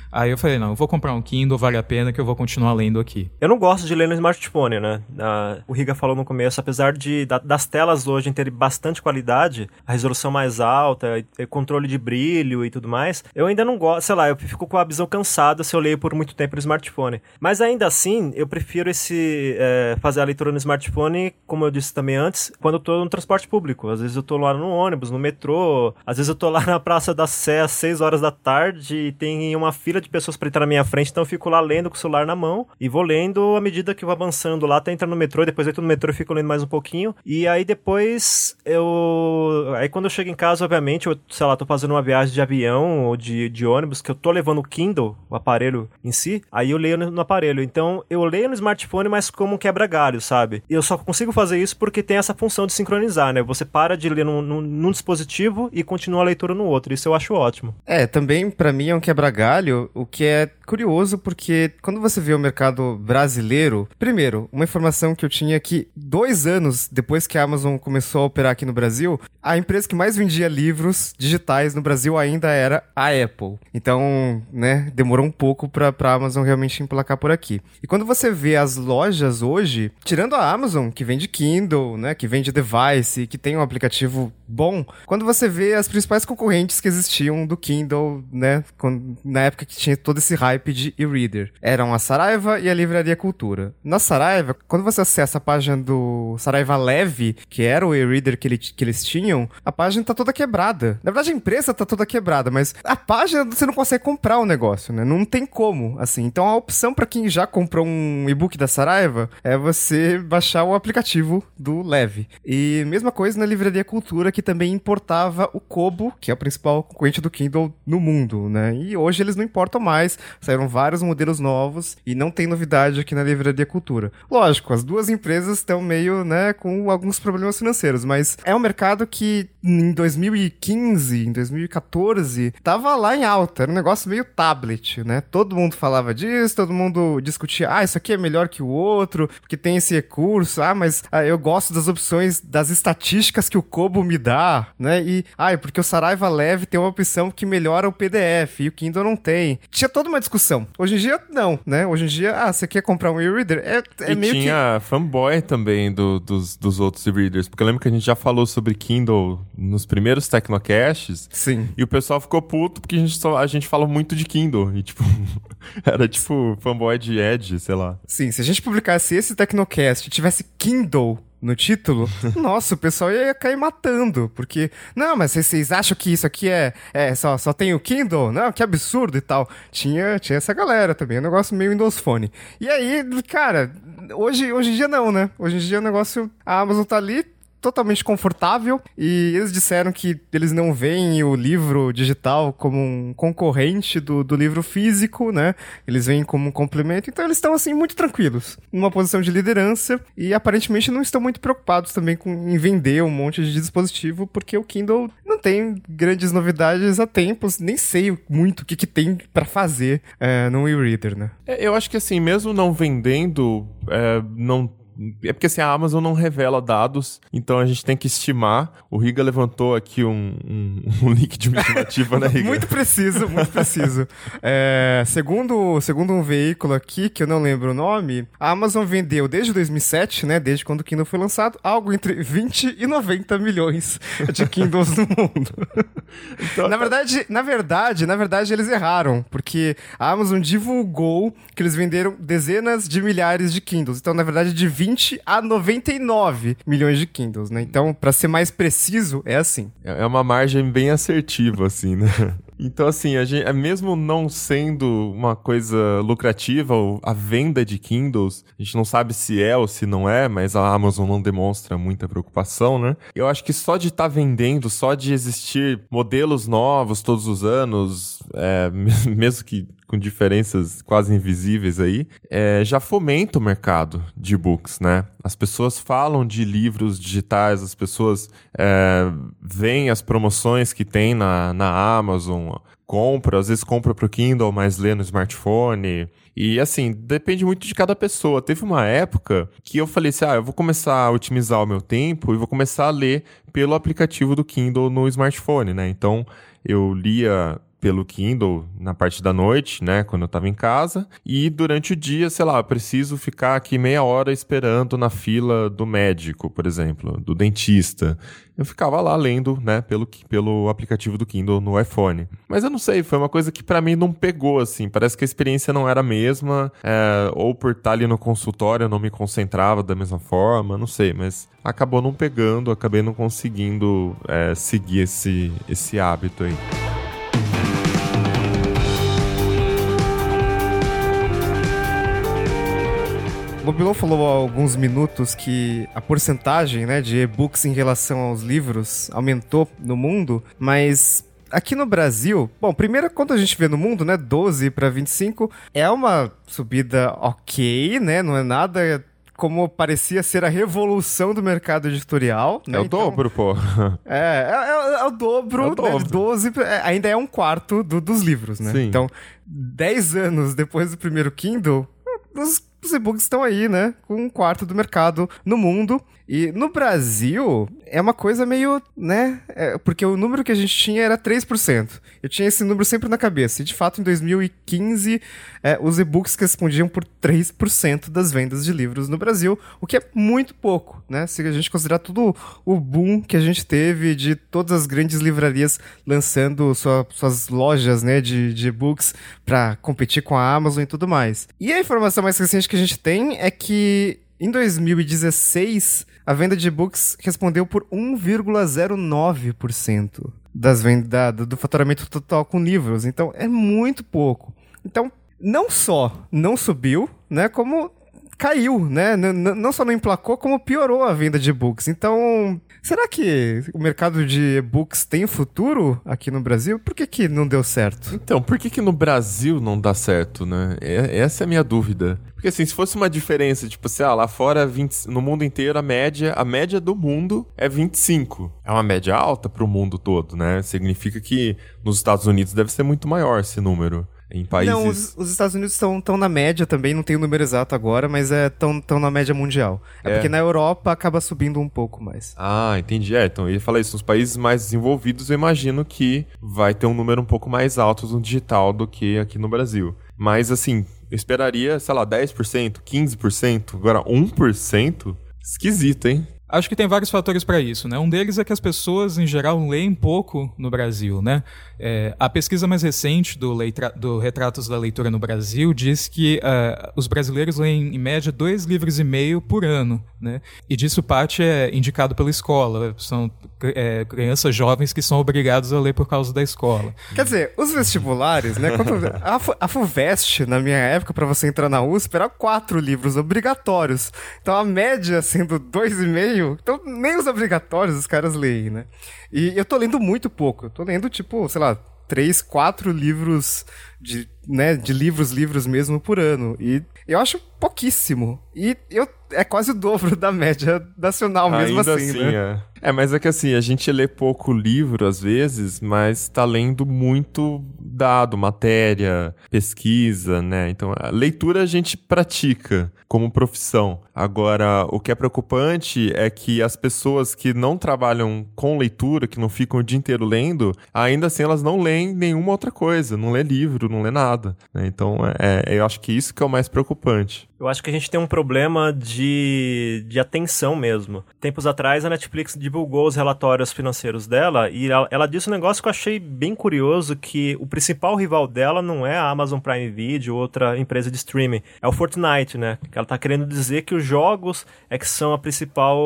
Aí eu falei, não, eu vou comprar um Kindle, vale a pena que eu vou continuar lendo aqui. Eu não gosto de ler no smartphone, né? o Riga falou no começo, apesar de das telas hoje terem bastante qualidade, a resolução mais alta, controle de brilho e tudo mais, eu ainda não gosto, sei lá, eu fico com a visão cansada se eu leio por muito tempo no smartphone. Mas ainda assim, eu prefiro esse é, fazer a leitura no smartphone, como eu disse também antes, quando eu tô no transporte público. Às vezes eu tô lá no ônibus, no metrô, às vezes eu tô lá na Praça da Sé às 6 horas da tarde e tem uma fila de pessoas para entrar na minha frente, então eu fico lá lendo com o celular na mão e vou lendo à medida que eu vou avançando lá, até entrar no metrô, depois eu entro no metrô e fico lendo mais um pouquinho. E aí depois eu. Aí quando eu chego em casa, obviamente, eu, sei lá, tô fazendo uma viagem de avião ou de, de ônibus, que eu tô levando o Kindle, o aparelho em si, aí eu leio no, no aparelho. Então eu leio no smartphone, mas como um quebra-galho, sabe? E eu só consigo fazer isso porque tem essa função de sincronizar, né? Você para de ler num, num, num dispositivo e continua a leitura no outro. Isso eu acho ótimo. É, também para mim é um quebra-galho, o que é curioso porque quando você vê o mercado brasileiro, primeiro, uma informação que eu tinha que dois anos depois que a Amazon começou a operar aqui no Brasil, a empresa que mais vendia livros digitais no Brasil ainda era a Apple. Então, né, demorou um pouco para a Amazon realmente emplacar por aqui. E quando você vê as lojas hoje, tirando a Amazon, que vende Kindle, né, que vende device, que tem um aplicativo bom, quando você vê as principais concorrentes que existiam do Kindle, né, quando, na época que tinha todo esse hype de e-reader. Eram a Saraiva e a Livraria Cultura. Na Saraiva, quando você acessa a página do Saraiva Leve, que era o e-reader que, ele, que eles tinham, a página tá toda quebrada. Na verdade, a empresa tá toda quebrada, mas a página você não consegue comprar o negócio, né? Não tem como, assim. Então a opção para quem já comprou um e-book da Saraiva é você baixar o aplicativo do Leve. E mesma coisa na Livraria Cultura, que também importava o Kobo, que é o principal concorrente do Kindle no mundo, né? E hoje eles não importam mais saíram vários modelos novos e não tem novidade aqui na Livraria Cultura. Lógico, as duas empresas estão meio, né, com alguns problemas financeiros, mas é um mercado que em 2015, em 2014, tava lá em alta, era um negócio meio tablet, né? Todo mundo falava disso, todo mundo discutia, ah, isso aqui é melhor que o outro, porque tem esse recurso, ah, mas ah, eu gosto das opções, das estatísticas que o Kobo me dá, né? E, ah, porque o Saraiva Leve tem uma opção que melhora o PDF e o Kindle não tem. Tinha toda uma discussão discussão. Hoje em dia, não, né? Hoje em dia, ah, você quer comprar um e-reader? É, é e meio tinha que... fanboy também do, dos, dos outros e-readers, porque eu lembro que a gente já falou sobre Kindle nos primeiros Tecnocasts. Sim. E o pessoal ficou puto porque a gente, só, a gente falou muito de Kindle. E, tipo, era tipo fanboy de Edge, sei lá. Sim, se a gente publicasse esse Tecnocast e tivesse Kindle no título, nossa, o pessoal ia cair matando, porque, não, mas vocês acham que isso aqui é, é só, só tem o Kindle? Não, que absurdo e tal. Tinha, tinha essa galera também, um negócio meio Windows Phone. E aí, cara, hoje, hoje em dia não, né? Hoje em dia o negócio, a Amazon tá ali, totalmente confortável e eles disseram que eles não veem o livro digital como um concorrente do, do livro físico, né? Eles veem como um complemento, então eles estão assim muito tranquilos, numa posição de liderança e aparentemente não estão muito preocupados também com em vender um monte de dispositivo, porque o Kindle não tem grandes novidades há tempos, nem sei muito o que, que tem para fazer é, no e-reader, né? É, eu acho que assim, mesmo não vendendo, é, não é porque assim, a Amazon não revela dados, então a gente tem que estimar. O Riga levantou aqui um, um, um link de uma estimativa, né, Riga? muito preciso, muito preciso. É, segundo, segundo um veículo aqui, que eu não lembro o nome, a Amazon vendeu desde 2007, né, desde quando o Kindle foi lançado, algo entre 20 e 90 milhões de Kindles no mundo. Então, na verdade, na verdade, na verdade eles erraram, porque a Amazon divulgou que eles venderam dezenas de milhares de Kindles. Então, na verdade, de 20 20 a 99 milhões de Kindles, né? Então, para ser mais preciso, é assim. É uma margem bem assertiva, assim, né? Então, assim, a gente, é mesmo não sendo uma coisa lucrativa, a venda de Kindles, a gente não sabe se é ou se não é, mas a Amazon não demonstra muita preocupação, né? Eu acho que só de estar tá vendendo, só de existir modelos novos todos os anos, é, mesmo que com diferenças quase invisíveis aí, é, já fomenta o mercado de e-books, né? As pessoas falam de livros digitais, as pessoas é, veem as promoções que tem na, na Amazon, compra, às vezes compra para o Kindle, mas lê no smartphone. E assim, depende muito de cada pessoa. Teve uma época que eu falei assim: ah, eu vou começar a otimizar o meu tempo e vou começar a ler pelo aplicativo do Kindle no smartphone, né? Então eu lia pelo Kindle na parte da noite, né, quando eu tava em casa, e durante o dia, sei lá, eu preciso ficar aqui meia hora esperando na fila do médico, por exemplo, do dentista. Eu ficava lá lendo, né, pelo, pelo aplicativo do Kindle no iPhone. Mas eu não sei, foi uma coisa que para mim não pegou, assim, parece que a experiência não era a mesma, é, ou por estar ali no consultório eu não me concentrava da mesma forma, não sei, mas acabou não pegando, acabei não conseguindo é, seguir esse, esse hábito aí. O Mobilon falou há alguns minutos que a porcentagem né, de e-books em relação aos livros aumentou no mundo, mas aqui no Brasil, bom, primeiro quando a gente vê no mundo, né, 12 para 25, é uma subida ok, né, não é nada como parecia ser a revolução do mercado editorial. Né? É o então, dobro, pô. É, é, é, é o dobro, é o dobro. Né? 12, é, ainda é um quarto do, dos livros, né? Sim. Então, 10 anos depois do primeiro Kindle, os os e-books estão aí, né? Com um quarto do mercado no mundo. E no Brasil, é uma coisa meio, né? É, porque o número que a gente tinha era 3%. Eu tinha esse número sempre na cabeça. E de fato, em 2015, é, os e-books respondiam por 3% das vendas de livros no Brasil, o que é muito pouco, né? Se a gente considerar todo o boom que a gente teve de todas as grandes livrarias lançando sua, suas lojas, né, de, de e-books para competir com a Amazon e tudo mais. E a informação mais recente que a gente tem é que em 2016, a venda de e-books respondeu por 1,09% das vendas do faturamento total com livros. Então é muito pouco. Então, não só não subiu, né, como caiu, né? N não só não emplacou, como piorou a venda de e-books. Então, será que o mercado de e-books tem futuro aqui no Brasil? Por que, que não deu certo? Então, por que, que no Brasil não dá certo, né? É, essa é a minha dúvida. Porque assim, se fosse uma diferença, tipo ah, lá fora 20, no mundo inteiro a média, a média do mundo é 25. É uma média alta para o mundo todo, né? Significa que nos Estados Unidos deve ser muito maior esse número. Em países... Não, os, os Estados Unidos estão na média também, não tenho o número exato agora, mas estão é, na média mundial. É, é, porque na Europa acaba subindo um pouco mais. Ah, entendi. É, então eu ia falar isso. Nos países mais desenvolvidos, eu imagino que vai ter um número um pouco mais alto no digital do que aqui no Brasil. Mas assim, eu esperaria, sei lá, 10%, 15%, agora 1%? Esquisito, hein? Acho que tem vários fatores para isso, né? Um deles é que as pessoas, em geral, leem pouco no Brasil, né? É, a pesquisa mais recente do, do Retratos da Leitura no Brasil diz que uh, os brasileiros leem, em média, dois livros e meio por ano, né? E disso parte é indicado pela escola. São é, crianças jovens que são obrigados a ler por causa da escola. Quer dizer, os vestibulares, né? Quando, a, a FUVEST, na minha época, para você entrar na USP, era quatro livros obrigatórios. Então a média sendo dois e meio, então nem os obrigatórios os caras leem, né? E eu tô lendo muito pouco. Eu tô lendo, tipo, sei lá, três, quatro livros de, né, de livros, livros mesmo por ano. E eu acho pouquíssimo. E eu, é quase o dobro da média nacional mesmo Ainda assim, assim né? É. é, mas é que assim, a gente lê pouco livro às vezes, mas tá lendo muito dado, matéria, pesquisa, né? Então, a leitura a gente pratica como profissão. Agora, o que é preocupante é que as pessoas que não trabalham com leitura, que não ficam o dia inteiro lendo, ainda assim elas não leem nenhuma outra coisa, não lê livro, não lê nada. Né? Então, é, eu acho que isso que é o mais preocupante. Eu acho que a gente tem um problema de, de atenção mesmo. Tempos atrás, a Netflix divulgou os relatórios financeiros dela e ela, ela disse um negócio que eu achei bem curioso, que o principal rival dela não é a Amazon Prime Video ou outra empresa de streaming, é o Fortnite, né? Que ela tá querendo dizer que os jogos é que são a principal,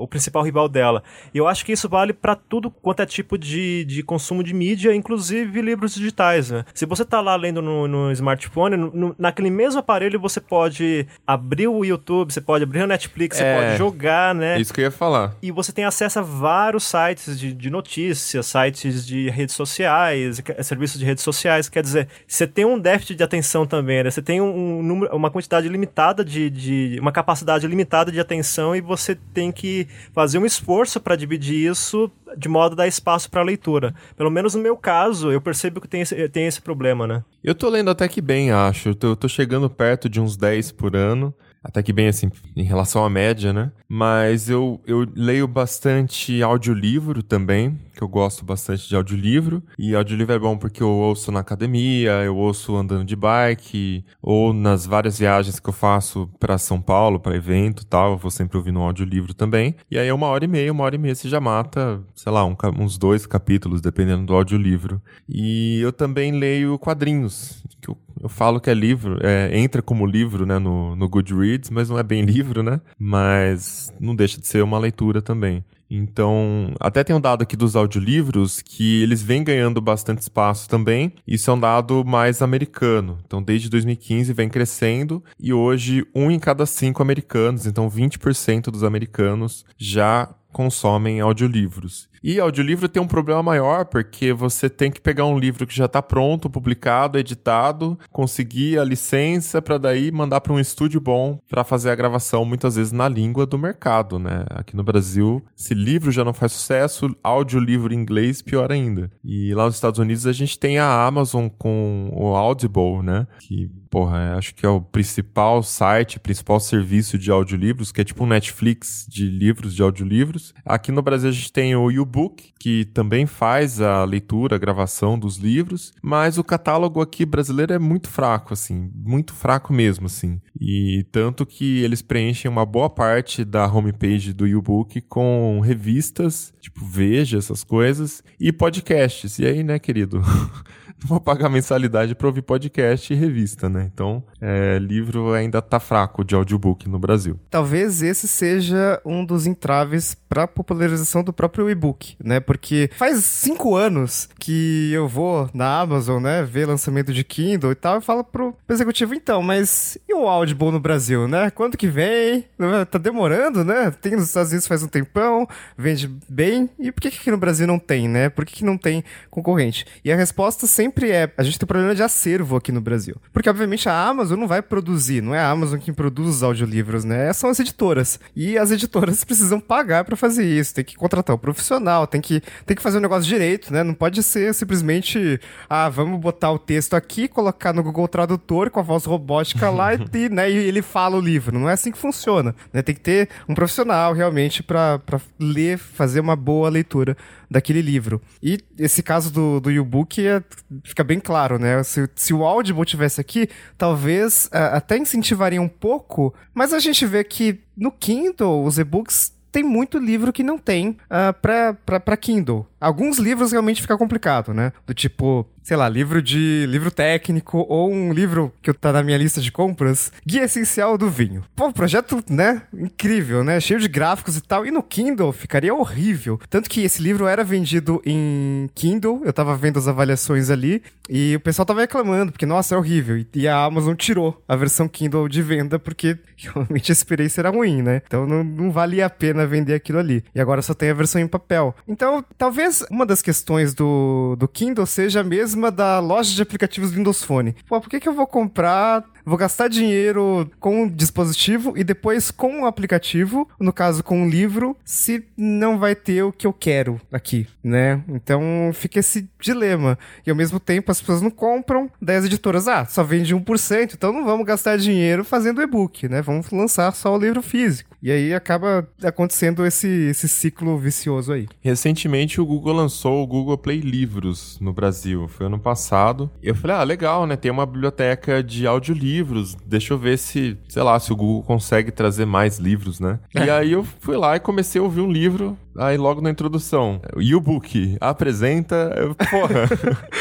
o principal rival dela. E eu acho que isso vale para tudo quanto é tipo de, de consumo de mídia, inclusive livros digitais, né? Se você tá lá lendo no, no smartphone, no, naquele mesmo aparelho você pode abrir o YouTube, você pode abrir o Netflix, você É. pode jogar, né? Isso que eu ia falar. E você tem acesso a vários sites de, de notícias, sites de redes sociais, que- serviços de redes sociais. Quer dizer, você tem um déficit de atenção também, né? Você tem um, número, uma quantidade limitada de, de. uma capacidade limitada de atenção e você tem que fazer um esforço para dividir isso de modo a dar espaço para leitura. Pelo menos no meu caso, eu percebo que tem esse, tem esse problema, né? Eu tô lendo até que bem, acho. Eu tô, eu tô chegando perto de uns 10 por ano. Até que bem, assim, em relação à média, né? Mas eu, eu leio bastante audiolivro também, que eu gosto bastante de audiolivro. E audiolivro é bom porque eu ouço na academia, eu ouço andando de bike, ou nas várias viagens que eu faço pra São Paulo, pra evento e tal, eu vou sempre ouvindo um audiolivro também. E aí é uma hora e meia, uma hora e meia você já mata, sei lá, um uns dois capítulos, dependendo do audiolivro. E eu também leio quadrinhos, que eu, eu falo que é livro, é, entra como livro, né, no, no Goodreads, mas não é bem livro, né? Mas não deixa de ser uma leitura também. Então, até tem um dado aqui dos audiolivros que eles vêm ganhando bastante espaço também. Isso é um dado mais americano. Então, desde 2015 vem crescendo e hoje um em cada cinco americanos, então 20% dos americanos já consomem audiolivros. E audiolivro tem um problema maior, porque você tem que pegar um livro que já está pronto, publicado, editado, conseguir a licença para daí mandar para um estúdio bom para fazer a gravação, muitas vezes na língua do mercado, né? Aqui no Brasil, se livro já não faz sucesso, audiolivro em inglês, pior ainda. E lá nos Estados Unidos a gente tem a Amazon com o Audible, né? Que, porra, é- acho que é o principal site, principal serviço de audiolivros, que é tipo um Netflix de livros, de audiolivros. Aqui no Brasil a gente tem o YouBook, que também faz a leitura, a gravação dos livros, mas o catálogo aqui brasileiro é muito fraco, assim, muito fraco mesmo, assim. E tanto que eles preenchem uma boa parte da homepage do YouBook com revistas, tipo Veja, essas coisas, e podcasts. E aí, né, querido? Vou pagar mensalidade pra ouvir podcast e revista, né? Então, é, livro ainda tá fraco de audiobook no Brasil. Talvez esse seja um dos entraves para popularização do próprio e-book, né? Porque faz cinco anos que eu vou na Amazon, né, ver lançamento de Kindle e tal, e falo pro executivo, então, mas e o Audible no Brasil, né? Quando que vem? Tá demorando, né? Tem nos Estados Unidos faz um tempão, vende bem, e por que que aqui no Brasil não tem, né? Por que que não tem concorrente? E a resposta sempre é, a gente tem problema de acervo aqui no Brasil. Porque, obviamente, a Amazon não vai produzir, não é a Amazon quem produz os audiolivros, né? São as editoras. E as editoras precisam pagar pra fazer isso, tem que contratar o profissional, tem que, tem que fazer o negócio direito, né? Não pode ser simplesmente, ah, vamos botar o texto aqui, colocar no Google Tradutor com a voz robótica lá e, né, e ele fala o livro. Não é assim que funciona, né? Tem que ter um profissional realmente pra pra ler, fazer uma boa leitura daquele livro. E esse caso do, do U-Book é- fica bem claro, né? Se, se o Audible tivesse aqui, talvez ah, até incentivaria um pouco, mas a gente vê que no Kindle os e-books tem muito livro que não tem uh, para Kindle. Alguns livros realmente fica complicado, né? Do tipo, sei lá, livro de livro técnico ou um livro que tá na minha lista de compras, Guia Essencial do Vinho. Pô, projeto, né? Incrível, né? Cheio de gráficos e tal. E no Kindle ficaria horrível. Tanto que esse livro era vendido em Kindle, eu tava vendo as avaliações ali, e o pessoal tava reclamando, porque, nossa, é horrível. E a Amazon tirou a versão Kindle de venda, porque realmente a experiência era ruim, né? Então não, não valia a pena vender aquilo ali. E agora só tem a versão em papel. Então, talvez uma das questões do, do Kindle seja a mesma da loja de aplicativos Windows Phone. Pô, por que, que eu vou comprar vou gastar dinheiro com o dispositivo e depois com o aplicativo, no caso com o livro, se não vai ter o que eu quero aqui, né? Então fica esse dilema. E ao mesmo tempo as pessoas não compram, daí as editoras, ah, só vende 1%, então não vamos gastar dinheiro fazendo e-book, né? Vamos lançar só o livro físico. E aí acaba acontecendo esse, esse ciclo vicioso aí. Recentemente o Google lançou o Google Play Livros no Brasil. Foi ano passado. Eu falei, ah, legal, né? Tem uma biblioteca de audiolivros. Deixa eu ver se, sei lá, se o Google consegue trazer mais livros, né? É. E aí eu fui lá e comecei a ouvir um livro Aí logo na introdução, o e-book apresenta. Porra.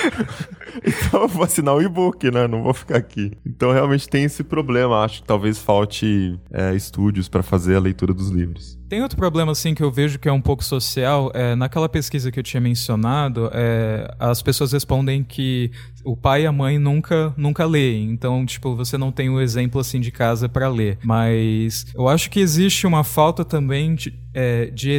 então eu vou assinar o e-book, né? Não vou ficar aqui. Então realmente tem esse problema. Acho que talvez falte é, estúdios para fazer a leitura dos livros. Tem outro problema, assim, que eu vejo que é um pouco social. É, naquela pesquisa que eu tinha mencionado, é, as pessoas respondem que o pai e a mãe nunca, nunca leem. Então, tipo, você não tem o um exemplo, assim, de casa para ler. Mas eu acho que existe uma falta também de, é, de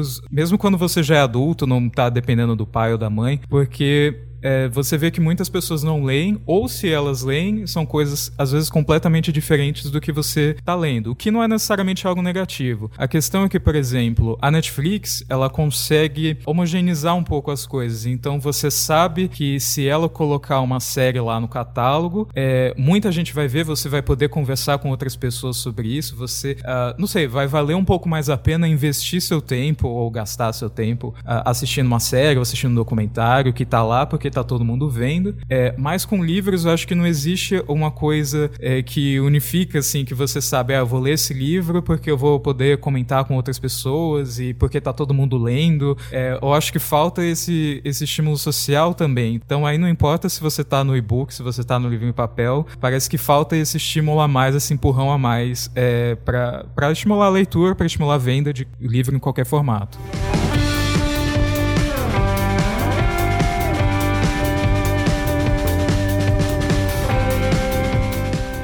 exemplos, mesmo quando você já é adulto, não tá dependendo do pai ou da mãe, porque é, você vê que muitas pessoas não leem, ou se elas leem, são coisas às vezes completamente diferentes do que você está lendo, o que não é necessariamente algo negativo. A questão é que, por exemplo, a Netflix ela consegue homogeneizar um pouco as coisas, então você sabe que se ela colocar uma série lá no catálogo, é, muita gente vai ver, você vai poder conversar com outras pessoas sobre isso, você, uh, não sei, vai valer um pouco mais a pena investir seu tempo ou gastar seu tempo uh, assistindo uma série ou assistindo um documentário que está lá, porque tá todo mundo vendo. É, mas com livros eu acho que não existe uma coisa é, que unifica, assim, que você sabe, ah, vou ler esse livro porque eu vou poder comentar com outras pessoas e porque tá todo mundo lendo. É, eu acho que falta esse, esse estímulo social também. Então aí não importa se você tá no e-book, se você tá no livro em papel, parece que falta esse estímulo a mais, esse empurrão a mais é, para estimular a leitura, para estimular a venda de livro em qualquer formato.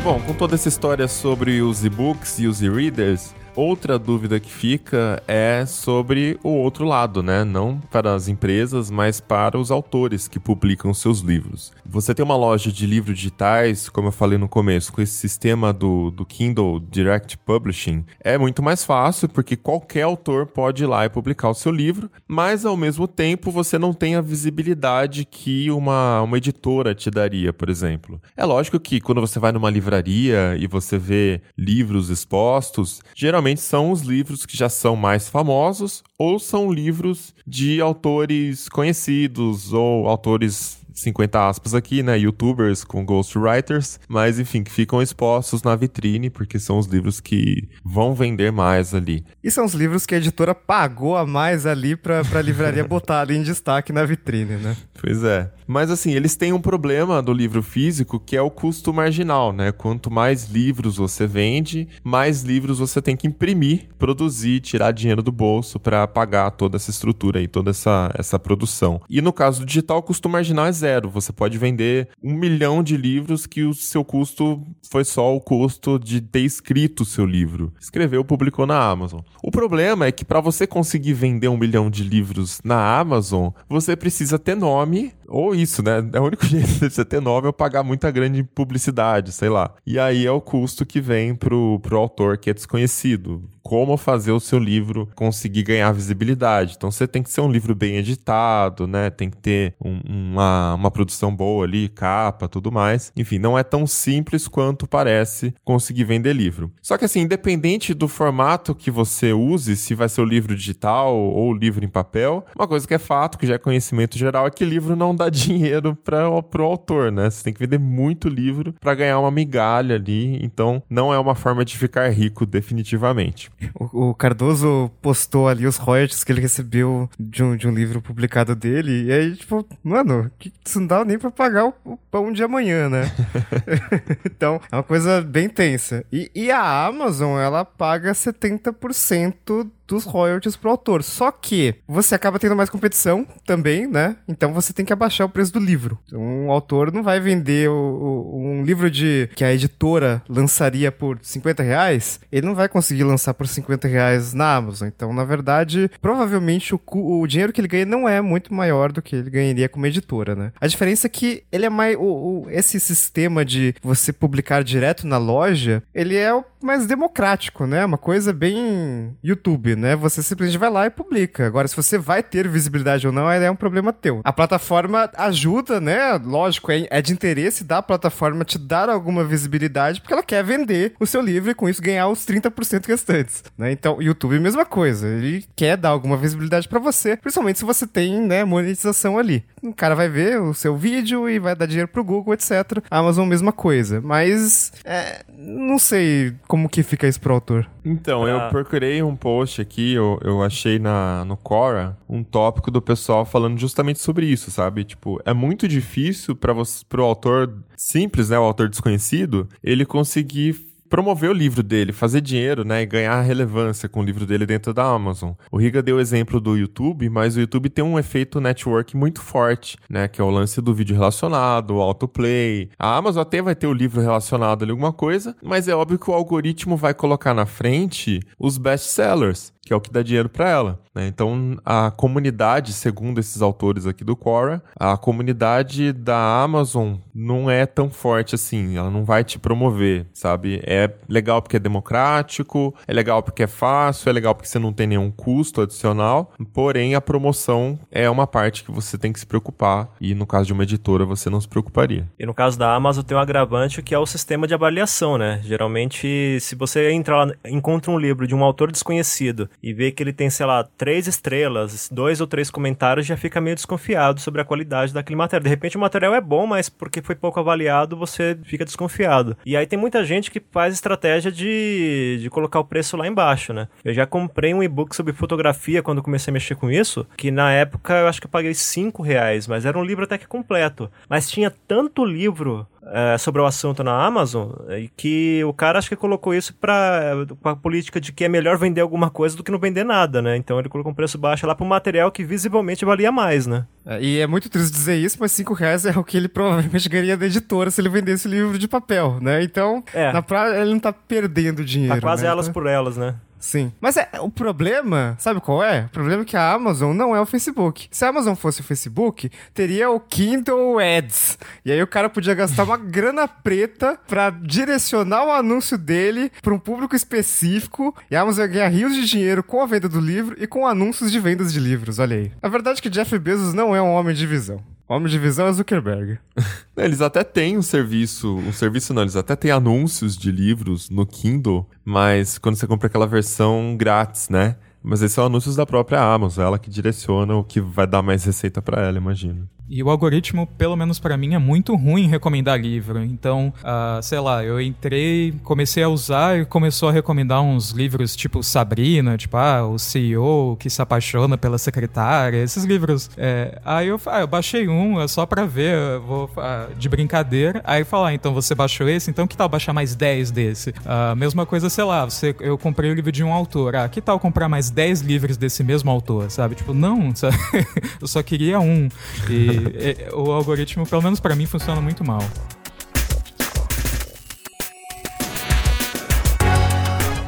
Bom, com toda essa história sobre os e-books e os e-readers, Outra dúvida que fica é sobre o outro lado, né? Não para as empresas, mas para os autores que publicam seus livros. Você tem uma loja de livros digitais, como eu falei no começo, com esse sistema do, do Kindle Direct Publishing, é muito mais fácil porque qualquer autor pode ir lá e publicar o seu livro, mas ao mesmo tempo você não tem a visibilidade que uma, uma editora te daria, por exemplo. É lógico que quando você vai numa livraria e você vê livros expostos, geralmente geralmente são os livros que já são mais famosos ou são livros de autores conhecidos ou autores 50 aspas aqui, né? Youtubers com ghostwriters, mas enfim, que ficam expostos na vitrine, porque são os livros que vão vender mais ali. E são os livros que a editora pagou a mais ali pra, pra livraria botar ali em destaque na vitrine, né? Pois é. Mas assim, eles têm um problema do livro físico que é o custo marginal, né? Quanto mais livros você vende, mais livros você tem que imprimir, produzir, tirar dinheiro do bolso para pagar toda essa estrutura e toda essa, essa produção. E no caso do digital, o custo marginal é zero. Você pode vender um milhão de livros que o seu custo foi só o custo de ter escrito o seu livro. Escreveu, publicou na Amazon. O problema é que para você conseguir vender um milhão de livros na Amazon, você precisa ter nome ou isso, né? É o único jeito de você ter nome é pagar muita grande publicidade, sei lá. E aí é o custo que vem pro, pro autor que é desconhecido. Como fazer o seu livro conseguir ganhar visibilidade. Então você tem que ser um livro bem editado, né? Tem que ter um, uma, uma produção boa ali, capa, tudo mais. Enfim, não é tão simples quanto parece conseguir vender livro. Só que assim, independente do formato que você use, se vai ser o livro digital ou o livro em papel, uma coisa que é fato, que já é conhecimento geral, é que livro não dá dinheiro para pro autor, né? Você tem que vender muito livro para ganhar uma migalha ali, então não é uma forma de ficar rico definitivamente. O, o Cardoso postou ali os royalties que ele recebeu de um, de um livro publicado dele, e aí, tipo, mano, que, isso não dá nem pra pagar o, o pão de amanhã, né? então, é uma coisa bem tensa. E, e a Amazon, ela paga 70% dos royalties pro autor. Só que você acaba tendo mais competição também, né? Então você tem que abaixar o preço do livro. Então, um autor não vai vender o, o, um livro de que a editora lançaria por 50 reais, ele não vai conseguir lançar por 50 reais na Amazon. Então, na verdade, provavelmente o, o dinheiro que ele ganha não é muito maior do que ele ganharia como editora, né? A diferença é que ele é mais. O, esse sistema de você publicar direto na loja, ele é mais democrático, né? Uma coisa bem YouTube, né? Você simplesmente vai lá e publica. Agora, se você vai ter visibilidade ou não, é um problema teu. A plataforma ajuda, né? Lógico, é, é de interesse da plataforma te dar alguma visibilidade, porque ela quer vender o seu livro e com isso ganhar os 30% restantes, né? Então, o YouTube, mesma coisa. Ele quer dar alguma visibilidade para você, principalmente se você tem, né, monetização ali. O cara vai ver o seu vídeo e vai dar dinheiro pro Google, etc. A Amazon, mesma coisa. Mas, é, não sei como que fica isso pro autor. Então, eu procurei um post aqui, eu, eu achei na, no Quora um tópico do pessoal falando justamente sobre isso, sabe? Tipo, é muito difícil para pro autor simples, né, o autor desconhecido, ele conseguir promover o livro dele, fazer dinheiro, né, e ganhar relevância com o livro dele dentro da Amazon. O Riga deu o exemplo do YouTube, mas o YouTube tem um efeito network muito forte, né, que é o lance do vídeo relacionado, o autoplay. A Amazon até vai ter o livro relacionado ali alguma coisa, mas é óbvio que o algoritmo vai colocar na frente os best sellers que é o que dá dinheiro para ela. Né? Então, a comunidade, segundo esses autores aqui do Quora, a comunidade da Amazon não é tão forte assim, ela não vai te promover, sabe? É legal porque é democrático, é legal porque é fácil, é legal porque você não tem nenhum custo adicional, porém a promoção é uma parte que você tem que se preocupar e no caso de uma editora você não se preocuparia. E no caso da Amazon tem um agravante que é o sistema de avaliação, né? Geralmente, se você entra lá, encontra um livro de um autor desconhecido e vê que ele tem, sei lá, três estrelas, dois ou três comentários, já fica meio desconfiado sobre a qualidade daquele material. De repente o material é bom, mas porque foi pouco avaliado, você fica desconfiado. E aí tem muita gente que faz estratégia de, de colocar o preço lá embaixo, né? Eu já comprei um e-book sobre fotografia quando comecei a mexer com isso, que na época eu acho que eu paguei cinco reais, mas era um livro até que completo. Mas tinha tanto livro é, sobre o assunto na Amazon e que o cara acho que colocou isso para a política de que é melhor vender alguma coisa do que não vender nada, né? Então ele colocou um preço baixo lá para um material que visivelmente valia mais, né? É, e é muito triste dizer isso, mas 5 reais é o que ele provavelmente ganharia da editora se ele vendesse livro de papel, né? Então, é. na praia ele não tá perdendo dinheiro. Tá quase né? elas então... por elas, né? Sim. Mas é, o problema, sabe qual é? O problema é que a Amazon não é o Facebook. Se a Amazon fosse o Facebook, teria o Kindle Ads. E aí o cara podia gastar uma grana preta para direcionar o anúncio dele para um público específico. E a Amazon ia ganhar rios de dinheiro com a venda do livro e com anúncios de vendas de livros. Olha aí. A verdade é que Jeff Bezos não é um homem de visão. Homem de visão é Zuckerberg. eles até têm um serviço, um serviço não, eles até têm anúncios de livros no Kindle, mas quando você compra aquela versão grátis, né? Mas esses são anúncios da própria Amazon, ela que direciona o que vai dar mais receita para ela, imagino. E o algoritmo, pelo menos para mim, é muito ruim recomendar livro. Então, uh, sei lá, eu entrei, comecei a usar e começou a recomendar uns livros tipo Sabrina, tipo, ah, o CEO que se apaixona pela secretária, esses livros. É, aí eu, ah, eu baixei um, é só pra ver, vou, ah, de brincadeira. Aí falar, ah, então você baixou esse, então que tal baixar mais 10 desse? Ah, mesma coisa, sei lá, você, eu comprei o livro de um autor, ah, que tal comprar mais 10 livros desse mesmo autor, sabe? Tipo, não, sabe? eu só queria um. E o algoritmo, pelo menos para mim, funciona muito mal.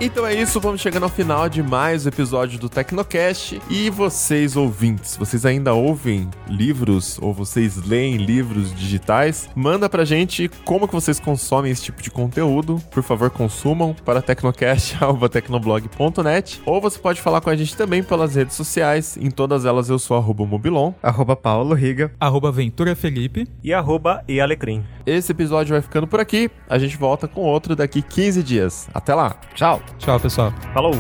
Então é isso, vamos chegando ao final de mais um episódio do Tecnocast. E vocês, ouvintes, vocês ainda ouvem livros ou vocês leem livros digitais? Manda pra gente como que vocês consomem esse tipo de conteúdo. Por favor, consumam para tecnocast.tecnoblog.net ou você pode falar com a gente também pelas redes sociais. Em todas elas eu sou arroba mobilon, arroba paulo riga, arroba ventura felipe e arroba ealecrim. Esse episódio vai ficando por aqui. A gente volta com outro daqui 15 dias. Até lá. Tchau. Tchau, pessoal. Falou!